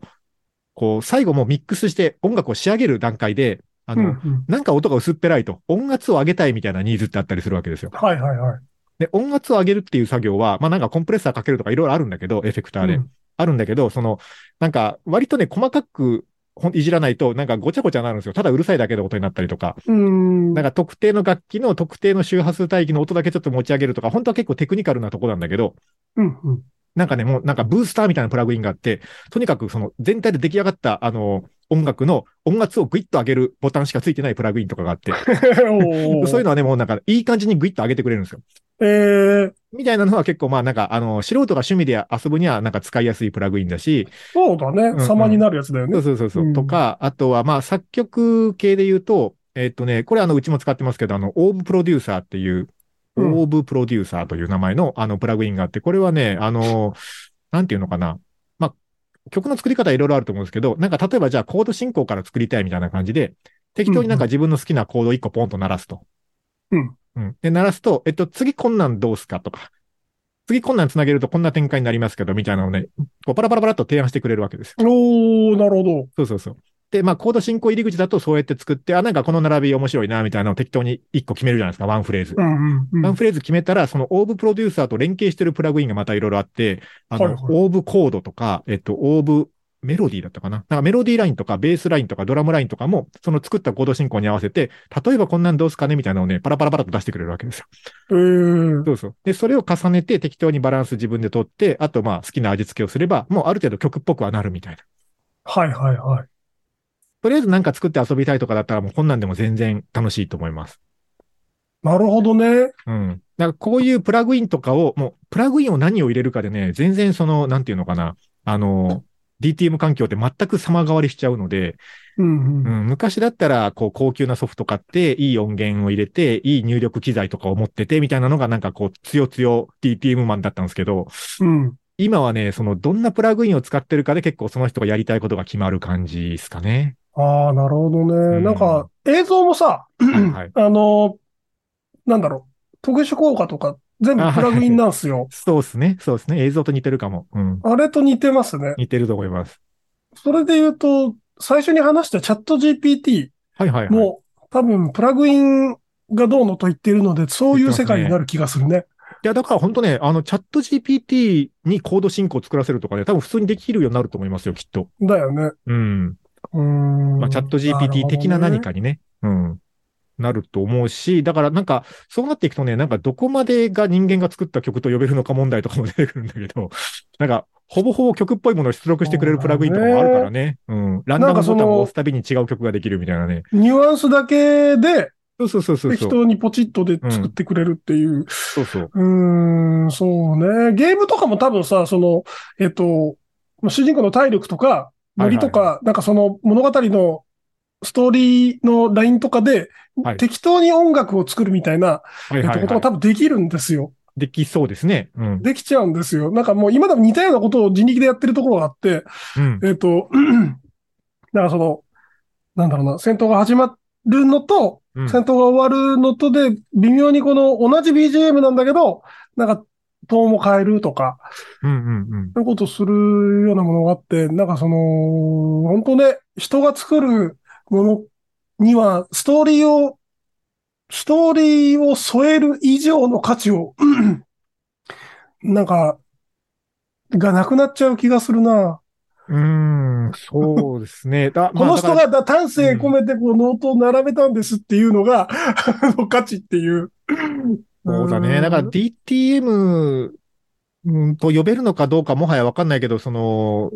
こう、最後もうミックスして音楽を仕上げる段階で、あの、うんうんなんか音が薄っぺらいと、音圧を上げたいみたいなニーズってあったりするわけですよ。はいはいはい。で、音圧を上げるっていう作業は、まあなんかコンプレッサーかけるとかいろいろあるんだけど、エフェクターで。うんあるんだけど、その、なんか、割とね、細かくいじらないと、なんかごちゃごちゃになるんですよ。ただうるさいだけの音になったりとか。うん。なんか特定の楽器の特定の周波数帯域の音だけちょっと持ち上げるとか、本当は結構テクニカルなとこなんだけど、うんうん。なんかね、もうなんかブースターみたいなプラグインがあって、とにかくその全体で出来上がった、あの、音楽の音圧をグイッと上げるボタンしかついてないプラグインとかがあって、(laughs) そういうのはね、もうなんかいい感じにグイッと上げてくれるんですよ。えー、みたいなのは結構まあなんか、あの、素人が趣味で遊ぶにはなんか使いやすいプラグインだし、そうだね。ん様になるやつだよそうね。そうそうそう、うんとか、あとはまあ作曲系で言うと、えっとね、これあの、うちも使ってますけど、あの、オーブプロデューサーっていう、うんオーブプロデューサーという名前のあの、プラグインがあって、これはね、あの、なんていうのかな。まあ、曲の作り方いろいろあると思うんですけど、なんか例えばじゃあコード進行から作りたいみたいな感じで、適当になんか自分の好きなコード1個ポンと鳴らすと。うん。うん。で、鳴らすと、えっと、次こんなんどうすかとか、次こんなんつなげるとこんな展開になりますけど、みたいなのをね、こうパラパラパラっと提案してくれるわけですよ。おー、なるほど。そうそうそう。で、まあ、コード進行入り口だとそうやって作って、あ、なんかこの並び面白いな、みたいなのを適当に1個決めるじゃないですか、ワンフレーズ。うんうんうん。ワンフレーズ決めたら、そのオーブプロデューサーと連携してるプラグインがまたいろいろあって、あの、はいはいオーブコードとか、えっと、オーブメロディーだったかな？なんかメロディーラインとかベースラインとかドラムラインとかも、その作ったコード進行に合わせて、例えばこんなんどうすかねみたいなのをね、パラパラパラと出してくれるわけですよ。えー、そうそう。で、それを重ねて適当にバランス自分で取って、あとまあ好きな味付けをすれば、もうある程度曲っぽくはなるみたいな。はいはいはい。とりあえずなんか作って遊びたいとかだったらもうこんなんでも全然楽しいと思います。なるほどね。うん。だからこういうプラグインとかを、もう、プラグインを何を入れるかでね、全然その、なんていうのかな、あの、DTM 環境って全く様変わりしちゃうので、うんうん。うん、昔だったら、こう、高級なソフト買って、いい音源を入れて、いい入力機材とかを持ってて、みたいなのがなんかこう、つよつよ DTM マンだったんですけど、うん。今はね、その、どんなプラグインを使ってるかで結構その人がやりたいことが決まる感じですかね。ああ、なるほどね。んなんか、映像もさ、はいはい。(clears throat) あの、なんだろう、特殊効果とか全部プラグインなんすよ。そうですね。そうですね。映像と似てるかも。うん。あれと似てますね。似てると思います。それで言うと、最初に話したチャット GPT はいはいはい。も、多分プラグインがどうのと言ってるので、そういう世界になる気がするね。いや、だから本当ね、あの、チャット GPT にコード進行を作らせるとかね、多分普通にできるようになると思いますよ、きっと。だよね。うん。うーん。まあ、チャット GPT 的な何かにね、うん。なると思うし、だからなんか、そうなっていくとね、なんかどこまでが人間が作った曲と呼べるのか問題とかも出てくるんだけど、(laughs) なんか、ほぼほぼ曲っぽいものを出力してくれるプラグインとかもあるからね。うん。ランダムボタンを押すたびに違う曲ができるみたいなね。ニュアンスだけでそうそうそうそう適。当にポチッとで作ってくれるっていう。そうそう。うーん、そうね。ゲームとかも多分さ、その、えっと、主人公の体力とか、ノリとか、はいなんかその物語のストーリーのラインとかで、はい適当に音楽を作るみたいな、っと、ことがはい。多分できるんですよ。できそうですね。うん。できちゃうんですよ。なんかもう今でも似たようなことを人力でやってるところがあって、うん。えっと、(clears throat) だからその、なんだろうな、戦闘が始まるのと、うん戦闘が終わるのとで、微妙にこの同じ BGM なんだけど、なんか、トーンも変えるとか、うんうんうん。そういうことするようなものがあって、なんかその、本当ね、人が作るものには、ストーリーを、ストーリーを添える以上の価値を、なんか、がなくなっちゃう気がするな。うーん、そうですね。だ (laughs) この人が丹精込めてこうノートを並べたんですっていうのが、(laughs) あの価値っていう。そうだね。だから DTM うんと呼べるのかどうかもはやわかんないけど、その、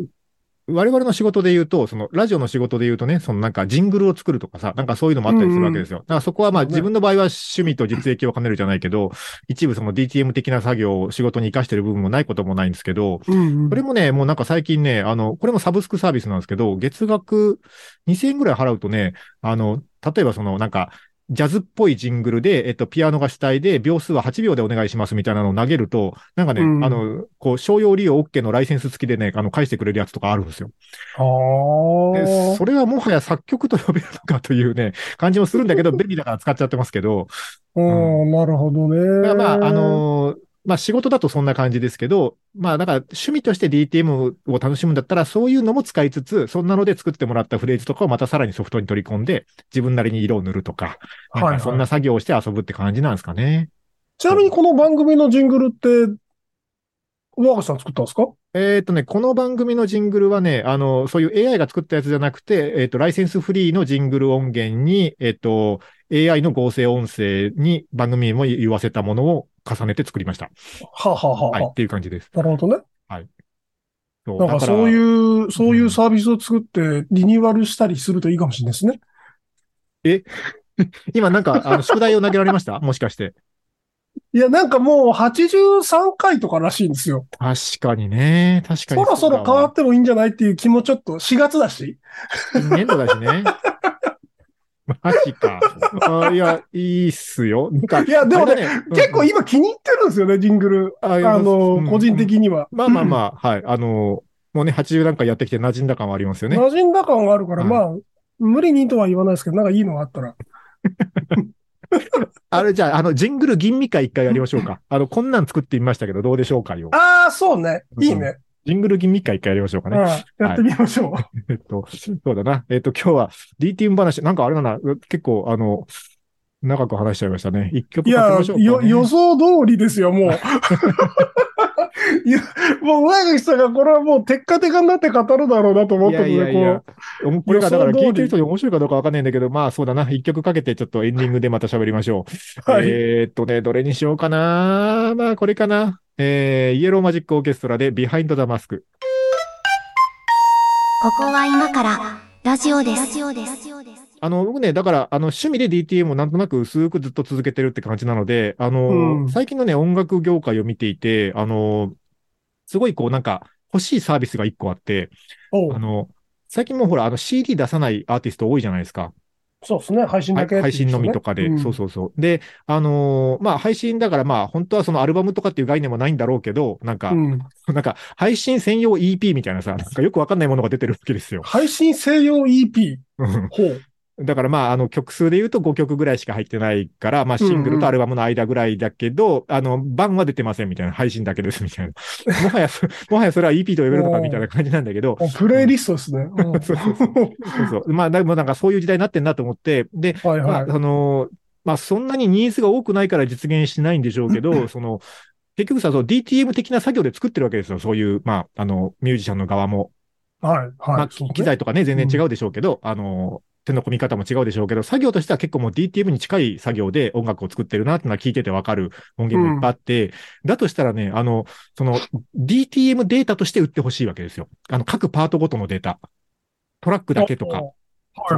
我々の仕事で言うと、その、ラジオの仕事で言うとね、そのなんかジングルを作るとかさ、なんかそういうのもあったりするわけですよ。だからそこはまあ自分の場合は趣味と実益を兼ねるじゃないけど、一部その DTM 的な作業を仕事に活かしてる部分もないこともないんですけど、うんうん。それもね、もうなんか最近ね、あの、これもサブスクサービスなんですけど、月額2000円ぐらい払うとね、あの、例えばそのなんか、ジャズっぽいジングルで、えっと、ピアノが主体で、秒数は8秒でお願いしますみたいなのを投げると、なんかね、うんあの、こう、商用利用 OK のライセンス付きでね、あの、返してくれるやつとかあるんですよ。であそれはもはや作曲と呼べるのかというね、感じもするんだけど、便利だから使っちゃってますけど、あ。うん、なるほどね。まあ、あのーまあ仕事だとそんな感じですけど、まあだから趣味として DTM を楽しむんだったらそういうのも使いつつ、そんなので作ってもらったフレーズとかをまたさらにソフトに取り込んで、自分なりに色を塗るとか、はいはいかそんな作業をして遊ぶって感じなんですかね。ちなみにこの番組のジングルって、上川さん作ったんですか？えっ、とね、この番組のジングルはね、あの、そういう AI が作ったやつじゃなくて、えっ、と、ライセンスフリーのジングル音源に、えっ、と、AI の合成音声に番組にも言わせたものを重ねて作りました。はあ、はあはあはい、はっていう感じです。あ、なるほどね。そうなんかそうう。いう、そういうサービスを作ってリニューアルしたりするといいかもしれないですね。(laughs) 今なんか、あの、宿題を投げられました？もしかして。いや、なんかもう83回とからしいんですよ。確かにね。確かにそろそろ変わってもいいんじゃないっていう気もちょっと4月だし。新年度だしね。(laughs) マジか。あいや、いいっすよ。いやでもね結構うん今気に入ってるんですよね、ジングル。ああの、個人的には。まあまあまあ、はい。あの、もうね、80段階やってきて馴染んだ感はありますよね。馴染んだ感があるから、はいまあ、無理にとは言わないですけど、なんかいいのがあったら。(laughs) (laughs) あれ、じゃあ、あの、ジングル吟味会一回やりましょうか。あの、こんなん作ってみましたけど、どうでしょうかよ。ああ、そうね。いいね。ジングル吟味会一回やりましょうかうん。ね。やってみましょう。(laughs) えっと、そうだな。えっと、今日は DTM 話、なんかあれだな、結構、あの、長く話しちゃいましたね。一曲いや、かけましょうか、ね。よ、予想通りですよ、もう。(laughs) いや、もう上垣さんがこれはもうテッカテカになって語るだろうなと思ったので、いやいやここれがだから予想通り聞いてる人に面白いかどうかわかんないんだけど、まあそうだな。一曲かけてちょっとエンディングでまた喋りましょう。はいえーっとね、どれにしようかな。まあこれかな。えー、イエローマジックオーケストラでビハインドザマスク。ここは今からラジオです。ラジオです。あの、僕ね、だから、あの、趣味で DTM をなんとなく薄くずっと続けてるって感じなので、あの、うん最近のね、音楽業界を見ていて、あの、すごいこう、なんか、欲しいサービスが一個あって、あの、最近もうほら、あの CD 出さないアーティスト多いじゃないですか。そうですね、配信だけ、配信のみとかで、んそうそうそう。で、あのーまあ、配信だからまあ、本当はそのアルバムとかっていう概念もないんだろうけど、なんか、うん。(laughs) なんか、配信専用 EP みたいなさ、なんかよくわかんないものが出てるわけですよ。配信専用 EP。うんほう。だからまあ、あの、曲数で言うと5曲ぐらいしか入ってないから、まあ、シングルとアルバムの間ぐらいだけど、あの、版は出てませんみたいな、配信だけですみたいな。(laughs) もはやそ、(laughs) もはやそれは EP と呼べるのかみたいな感じなんだけど、あプレイリストですね。(laughs) うんそうそう。まあ、でもなんかそういう時代になってんなと思って、で、はいまあ、はい。あの、まあ、そんなにニーズが多くないから実現しないんでしょうけど、その、結局さ、その DTM 的な作業で作ってるわけですよ。そういう、まあ、あの、ミュージシャンの側も。はいはい。まあ、機材とかね、全然違うでしょうけど、あの、手の込み方も違うでしょうけど、作業としては結構もう DTM に近い作業で音楽を作ってるなってのは聞いててわかる音源もいっぱいあって、だとしたらね、あの、その DTM データとして売ってほしいわけですよ。あの、各パートごとのデータ。トラックだけとか。はいはい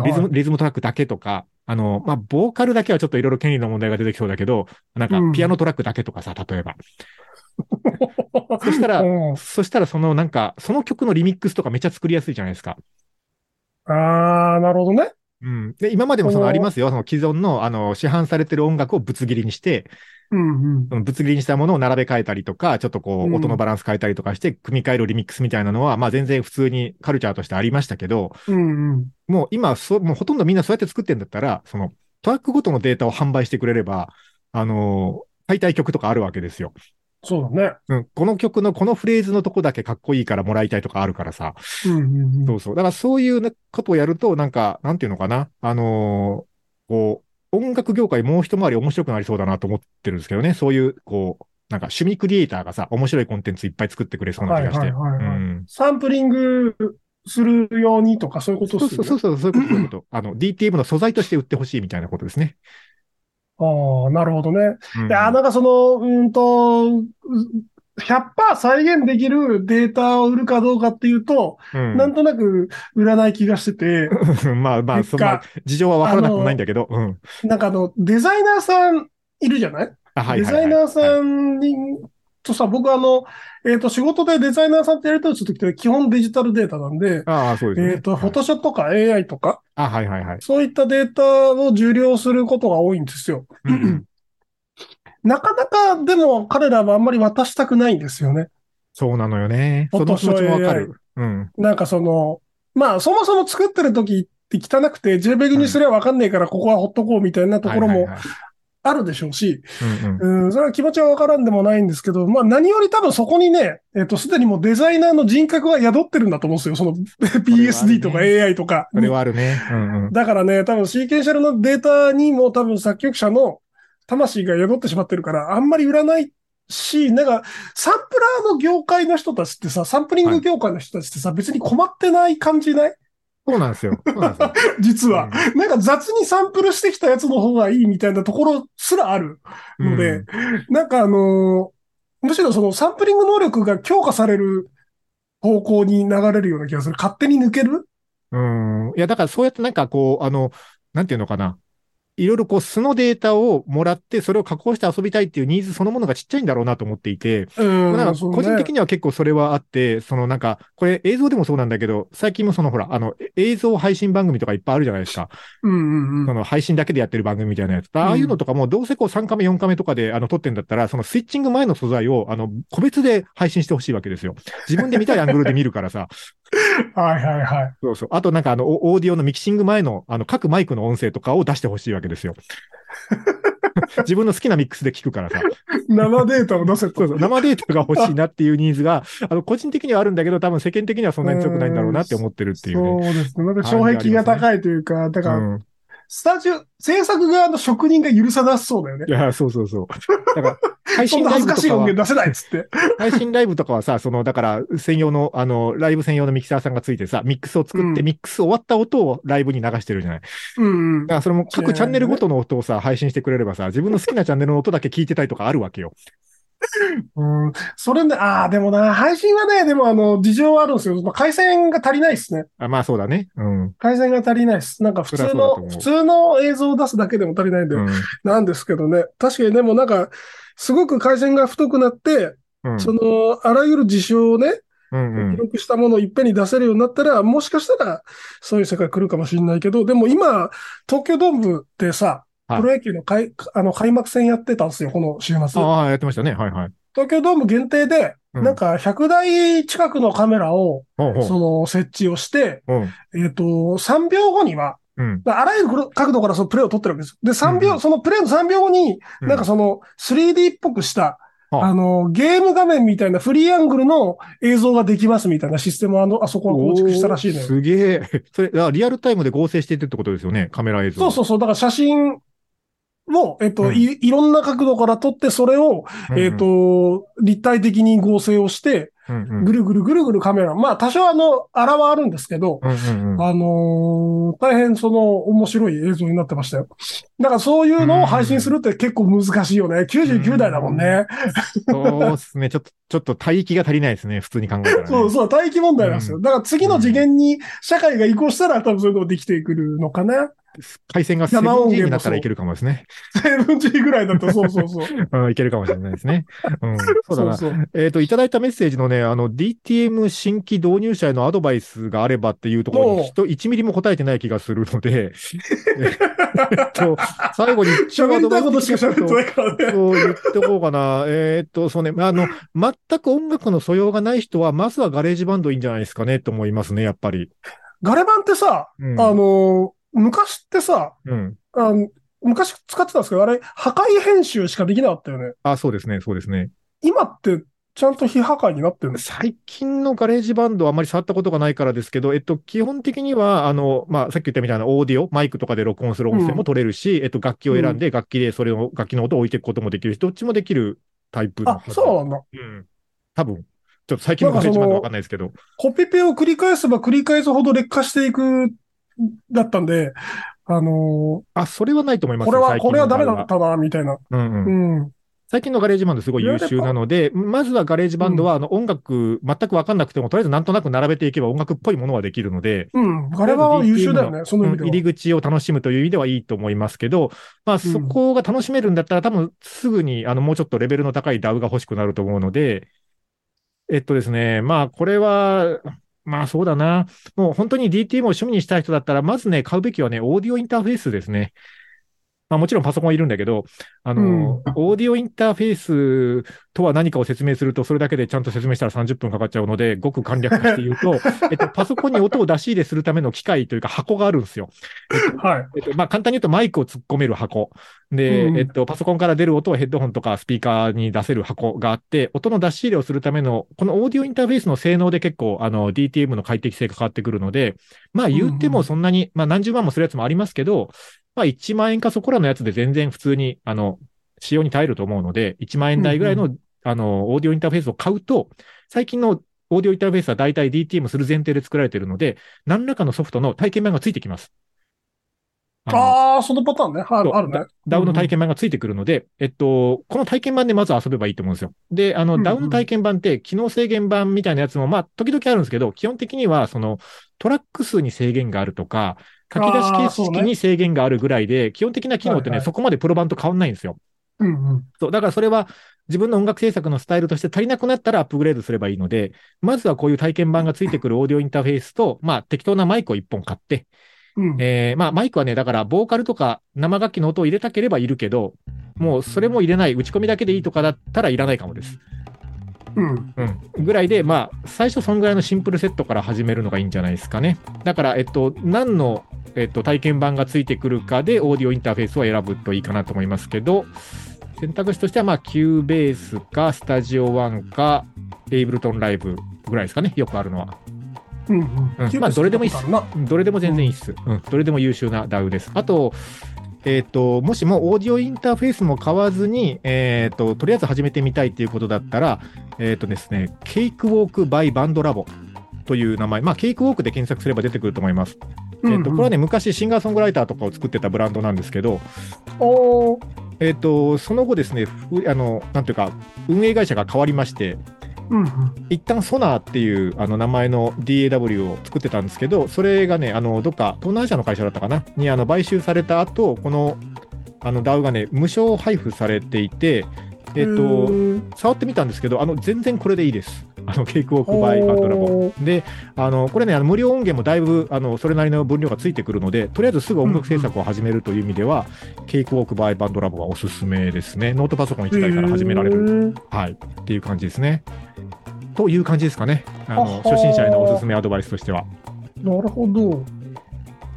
リズム、リズムトラックだけとか、あの、まあ、ボーカルだけはちょっといろいろ権利の問題が出てきそうだけど、なんかうんピアノトラックだけとかさ、例えば。(laughs) そしたらうんそしたらそのなんか、その曲のリミックスとかめっちゃ作りやすいじゃないですか。ああ、なるほどね。うん。で、今までもそのありますよ。その既存の、あの、市販されてる音楽をぶつ切りにして、うんうん。そのぶつ切りにしたものを並べ替えたりとか、ちょっとこう音のバランス変えたりとかして、組み替えるリミックスみたいなのは、まあ全然普通にカルチャーとしてありましたけど、うんうん。もう今、そう、もうほとんどみんなそうやって作ってんだったら、その、トラックごとのデータを販売してくれれば、あのー買いたい曲とかあるわけですよ。そうだね。うん。この曲のこのフレーズのとこだけかっこいいからもらいたいとかあるからさ。うんうんうん。そうそう。だからそういうねことをやると、なんか、なんていうのかな。あのーこう、音楽業界もう一回り面白くなりそうだなと思ってるんですけどね。そういう、こう、なんか趣味クリエイターがさ、面白いコンテンツいっぱい作ってくれそうな気がして。はいはいはいはいうんサンプリングするようにとかそういうことそうですよね。そうそうそう、そういうこと、そういうこと。あの、DTM の素材として売ってほしいみたいなことですね。ああ、なるほどね。うんいや、なんかその、うんと、う100%再現できるデータを売るかどうかっていうと、うんなんとなく売らない気がしてて、ま (laughs) あまあ、そんな事情はわからなくもないんだけど、うん。なんかあの、デザイナーさんいるじゃない？いデ。ザイナーさはいんに、とさ、僕あの、えっ、と、仕事でデザイナーさんとやりとりするときって基本デジタルデータなんで、ああ、そうですね。えっ、と、はいフォトショットとか AI とか、あ、はいはいはい。そういったデータを受領することが多いんですよ。うんうん (clears throat) なかなか、でも彼らはあんまり渡したくないんですよね。そうなのよね。その気持ちもわかる。うん。なんかその、まあ、そもそも作ってる時って汚くて JPEG にすればわかんないからここはほっとこうみたいなところもあるでしょうし、うんうんうん、それは気持ちはわからんでもないんですけど、まあ何より多分そこにね、えっと、すでにもうデザイナーの人格が宿ってるんだと思うんですよ。その (laughs) PSD とか AI とかに。それはあるね。うんうん。だからね、多分シーケンシャルのデータにも多分作曲者の魂が宿ってしまってるから、あんまり売らないし、なんか、サンプラーの業界の人たちってさ、サンプリング業界の人たちってさ、別に困ってない感じない？そうなんですよ。そうなんですよ。(laughs) 実は。なんか雑にサンプルしてきたやつの方がいいみたいなところすらあるので、なんかあのーむしろそのサンプリング能力が強化される方向に流れるような気がする。勝手に抜ける？うん。いや、だからそうやってなんかこう、あの、なんていうのかな。いろいろこう素のデータをもらって、それを加工して遊びたいっていうニーズそのものがちっちゃいんだろうなと思っていて、うんなんか個人的には結構それはあって、そのなんか、これ映像でもそうなんだけど、最近もそのほら、あの、え映像配信番組とかいっぱいあるじゃないですか。うんうんうんその配信だけでやってる番組みたいなやつ。ああいうのとかも、どうせこう3カメ4カメとかであの撮ってんだったら、そのスイッチング前の素材を、あの、個別で配信してほしいわけですよ。自分で見たいアングルで見るからさ。(laughs) はいはいはい。そうそう。あとなんかあの、オオーディオのミキシング前の、あの、各マイクの音声とかを出してほしいわけですよ。(laughs) 自分の好きなミックスで聞くからさ。生データを出せと。そうそう。生データが欲しいなっていうニーズが、あの、個人的にはあるんだけど、多分世間的にはそんなに強くないんだろうなって思ってるっていうね。そうですね。なんか障壁が高いというか、だから、うん。スタジオ、制作側の職人が許さなそうだよねい。や、そうそうそう。だから、(laughs) 配信な恥ずかしいライブとかは音源出せないっつって。配信ライブとかはさ、その、だから、専用の、あの、ライブ専用のミキサーさんがついてさ、ミックスを作って、うんミックス終わった音をライブに流してるじゃない。だうんうん。から、それも各チャンネルごとの音をさ、配信してくれればさ、自分の好きなチャンネルの音だけ聞いてたりとかあるわけよ。(laughs) うん。それね、ああ、でもな、配信はね、でもあの、事情はあるんですよ。まあ、回線が足りないですね。あまあ、そうだね。うん。回線が足りないです。なんか普通の、普通の映像を出すだけでも足りないんで、うん。なんですけどね。確かにでもなんか、すごく回線が太くなって、うん。その、あらゆる事象をね、うんうん。記録したものをいっぺんに出せるようになったら、もしかしたら、そういう世界来るかもしれないけど、でも今、東京ドームってさ、はいプロ野球の開あの開幕戦やってたんですよ、この週末。ああ、やってましたね。はいはい。東京ドーム限定で、うんなんか100台近くのカメラを、ほうほう。その、設置をして、うん。えっ、と、3秒後には、うん。あらゆる角度からそのプレーを撮ってるわけです。で、3秒、うんそのプレーの3秒後に、うんなんかその 3D っぽくした、はああの、ゲーム画面みたいなフリーアングルの映像ができますみたいなシステムをあの、あそこは構築したらしいのよ。おーすげえ。それ、あリアルタイムで合成していってってことですよね。カメラ映像。そうそうそう。だから写真を、えっと、うんい、いろんな角度から撮って、それを、うんうんえっ、と、立体的に合成をして、うんうん。ぐるぐるぐるぐるカメラ。まあ、多少あの、荒はあるんですけど、うんうんうん。あのー大変その面白い映像になってましたよ。だからそういうのを配信するって結構難しいよね。99台だもんね。そうですね。ちょっと、ちょっと帯域が足りないですね。普通に考えたら、ね。そうそう、帯域問題なんですよ。うんだから次の次元に社会が移行したら多分そういうのができてくるのかな。回線が生音源 7G もになったらいけるかもですね。セブン G ぐらいだと、そうそうそう。(laughs) うん、いけるかもしれないですね。うん、そうだな。そうそうえっ、と、いただいたメッセージのね、あの、DTM 新規導入者へのアドバイスがあればっていうところに、人1ミリも答えてない気がするので、(laughs) えっと、最後に喋りたいことしかス喋ってないからね。そう言っておこうかな。えーっと、そうね、あの、全く音楽の素養がない人は、まずはガレージバンドいいんじゃないですかね、と思いますね、やっぱり。ガレバンってさ、うんあの、昔ってさ、うん。昔使ってたんですけど、あれ、破壊編集しかできなかったよね。あ、そうですね、そうですね。今って、ちゃんと非破壊になってるんです。最近のガレージバンドはあまり触ったことがないからですけど、えっと、基本的には、あの、まあ、さっき言ったみたいなオーディオ、マイクとかで録音する音声も取れるし、えっと、楽器を選んで、楽器でそれを、楽器の音を置いていくこともできるし、どっちもできるタイプのあ、そうなんだ。うん。多分。ちょっと最近のガレージバンドわかんないですけど。コピペを繰り返せば繰り返すほど劣化していく、だったんで、あのあ、それはないと思いますよこれは、これはダメだったな、みたいな。うんうん。うん。最近のガレージバンドすごい優秀なので、まずはガレージバンドはあの音楽全くわかんなくても、とりあえずなんとなく並べていけば音楽っぽいものはできるので、うん。ガレバンは優秀だよね、その意味では。うん入り口を楽しむという意味ではいいと思いますけど、まあそこが楽しめるんだったら多分すぐにあのもうちょっとレベルの高い DAW が欲しくなると思うので、えっとですね、まあこれは、まあそうだな。もう本当に DT も趣味にしたい人だったら、まずね、買うべきはね、オーディオインターフェースですね。まあもちろんパソコンいるんだけど、あの、オーディオインターフェースとは何かを説明すると、それだけでちゃんと説明したら30分かかっちゃうので、ごく簡略化して言うと、(laughs) えっと、パソコンに音を出し入れするための機械というか箱があるんですよ。はい。えっと、まあ、簡単に言うとマイクを突っ込める箱。で、うんえっと、パソコンから出る音をヘッドホンとかスピーカーに出せる箱があって、音の出し入れをするための、このオーディオインターフェースの性能で結構、あの、DTM の快適性が変わってくるので、まあ、言ってもそんなに、まあ、何十万もするやつもありますけど、まあ、1万円かそこらのやつで全然普通に、あの、使用に耐えると思うので、1万円台ぐらいの、あの、オーディオインターフェースを買うと、最近のオーディオインターフェースは大体 DTM する前提で作られているので、何らかのソフトの体験版がついてきます。あのああ、そのパターンね。はそうあるね。ダウの体験版がついてくるので、えっと、この体験版でまず遊べばいいと思うんですよ。で、あの、うんうんダウの体験版って、機能制限版みたいなやつも、まあ、時々あるんですけど、基本的には、その、トラック数に制限があるとか、書き出し形式に制限があるぐらいで、基本的な機能ってね、はいはいそこまでプロ版と変わんないんですよ。うんうん。そう、だからそれは、自分の音楽制作のスタイルとして足りなくなったらアップグレードすればいいので、まずはこういう体験版がついてくるオーディオインターフェースと、まあ、適当なマイクを一本買って、うん。えーまあ、マイクはね、だから、ボーカルとか生楽器の音を入れたければいるけど、もうそれも入れない、打ち込みだけでいいとかだったらいらないかもです。ぐらいで、まあ、最初そんぐらいのシンプルセットから始めるのがいいんじゃないですかね。だから、えっと、何の、えっと、体験版がついてくるかで、オーディオインターフェースを選ぶといいかなと思いますけど、選択肢としては、まあ、キューベースか、スタジオ1か、エイブルトンライブぐらいですかね、よくあるのは。うん。ううんん。まあどれでもいいっすどれでも全然いいっす。うん、どれでも優秀な DAW です。あと、えっ、と、もしもオーディオインターフェースも買わずに、えっ、と、とりあえず始めてみたいっていうことだったら、えっ、とですね、ケイクウォークバイバンドラボという名前、まあ、ケイクウォークで検索すれば出てくると思います。えっ、と、これはね、昔シンガーソングライターとかを作ってたブランドなんですけど、おー。えっ、と、その後ですね、ふあの、なんていうか、運営会社が変わりまして、うんうん。一旦ソナーっていうあの名前の DAW を作ってたんですけど、それがね、あのどっか東南アジアの会社だったかな、にあの買収された後、このあの DAW がね、無償配布されていて、えっ、と、と、触ってみたんですけど、あの全然これでいいです。あのケイクウォークバイバンドラボ。で、あのこれね、あの無料音源もだいぶあのそれなりの分量がついてくるので、とりあえずすぐ音楽制作を始めるという意味では、ケイクウォークバイバンドラボはおすすめですね。ノートパソコン1台から始められる。る。はい。っていう感じですね。という感じですかね。あの初心者へのおすすめアドバイスとしては。なるほど。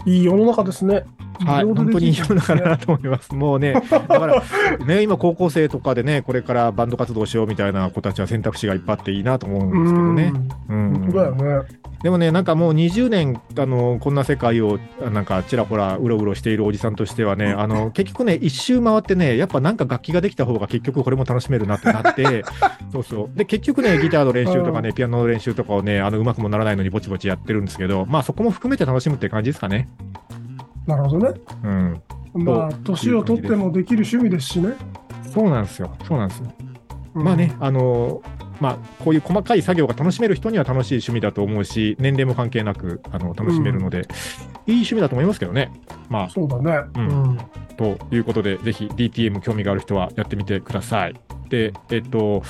いい世の中ですね。はい。本当に世の中だなと思います。(laughs) もうね、だから、ね、今高校生とかでね、これからバンド活動しようみたいな子たちは選択肢がいっぱいあっていいなと思うんですけどね。ううん。ん本当だよね。でもね、なんかもう20年、あの、こんな世界を、あなんかちらほらうろうろしているおじさんとしてはね、あの、結局ね、一周回ってね、やっぱなんか楽器ができた方が結局これも楽しめるなってなって、(laughs) そうそう。で、結局ね、ギターの練習とかね、ピアノの練習とかをね、あの、うまくもならないのにぼちぼちやってるんですけど、まあそこも含めて楽しむって感じですかね。なるほどね。うん。まあ、年を取ってもできる趣味ですしね。そうなんですよ。そうなんですよ。うんまあね、。あの、まあ、こういう細かい作業が楽しめる人には楽しい趣味だと思うし、年齢も関係なくあの楽しめるので、いい趣味だと思いますけどね。まあ、そうだね。ううんん。ということで、ぜひ DTM 興味がある人はやってみてください。で、えっと、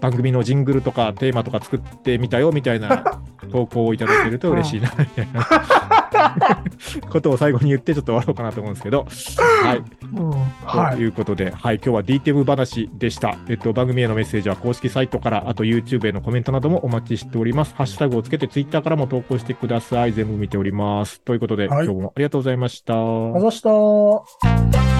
番組のジングルとかテーマとか作ってみたよみたいな (laughs) 投稿をいただけると嬉しいな、みたいなことを最後に言ってちょっと終わろうかなと思うんですけど、はい。うんはい。ということで、はい、今日は DTM 話でした。えっと、番組へのメッセージは公式サイトから、あと YouTube へのコメントなどもお待ちしております。ハッシュタグをつけて Twitter からも投稿してください。全部見ております。ということで、はい今日もありがとうございました。あざした。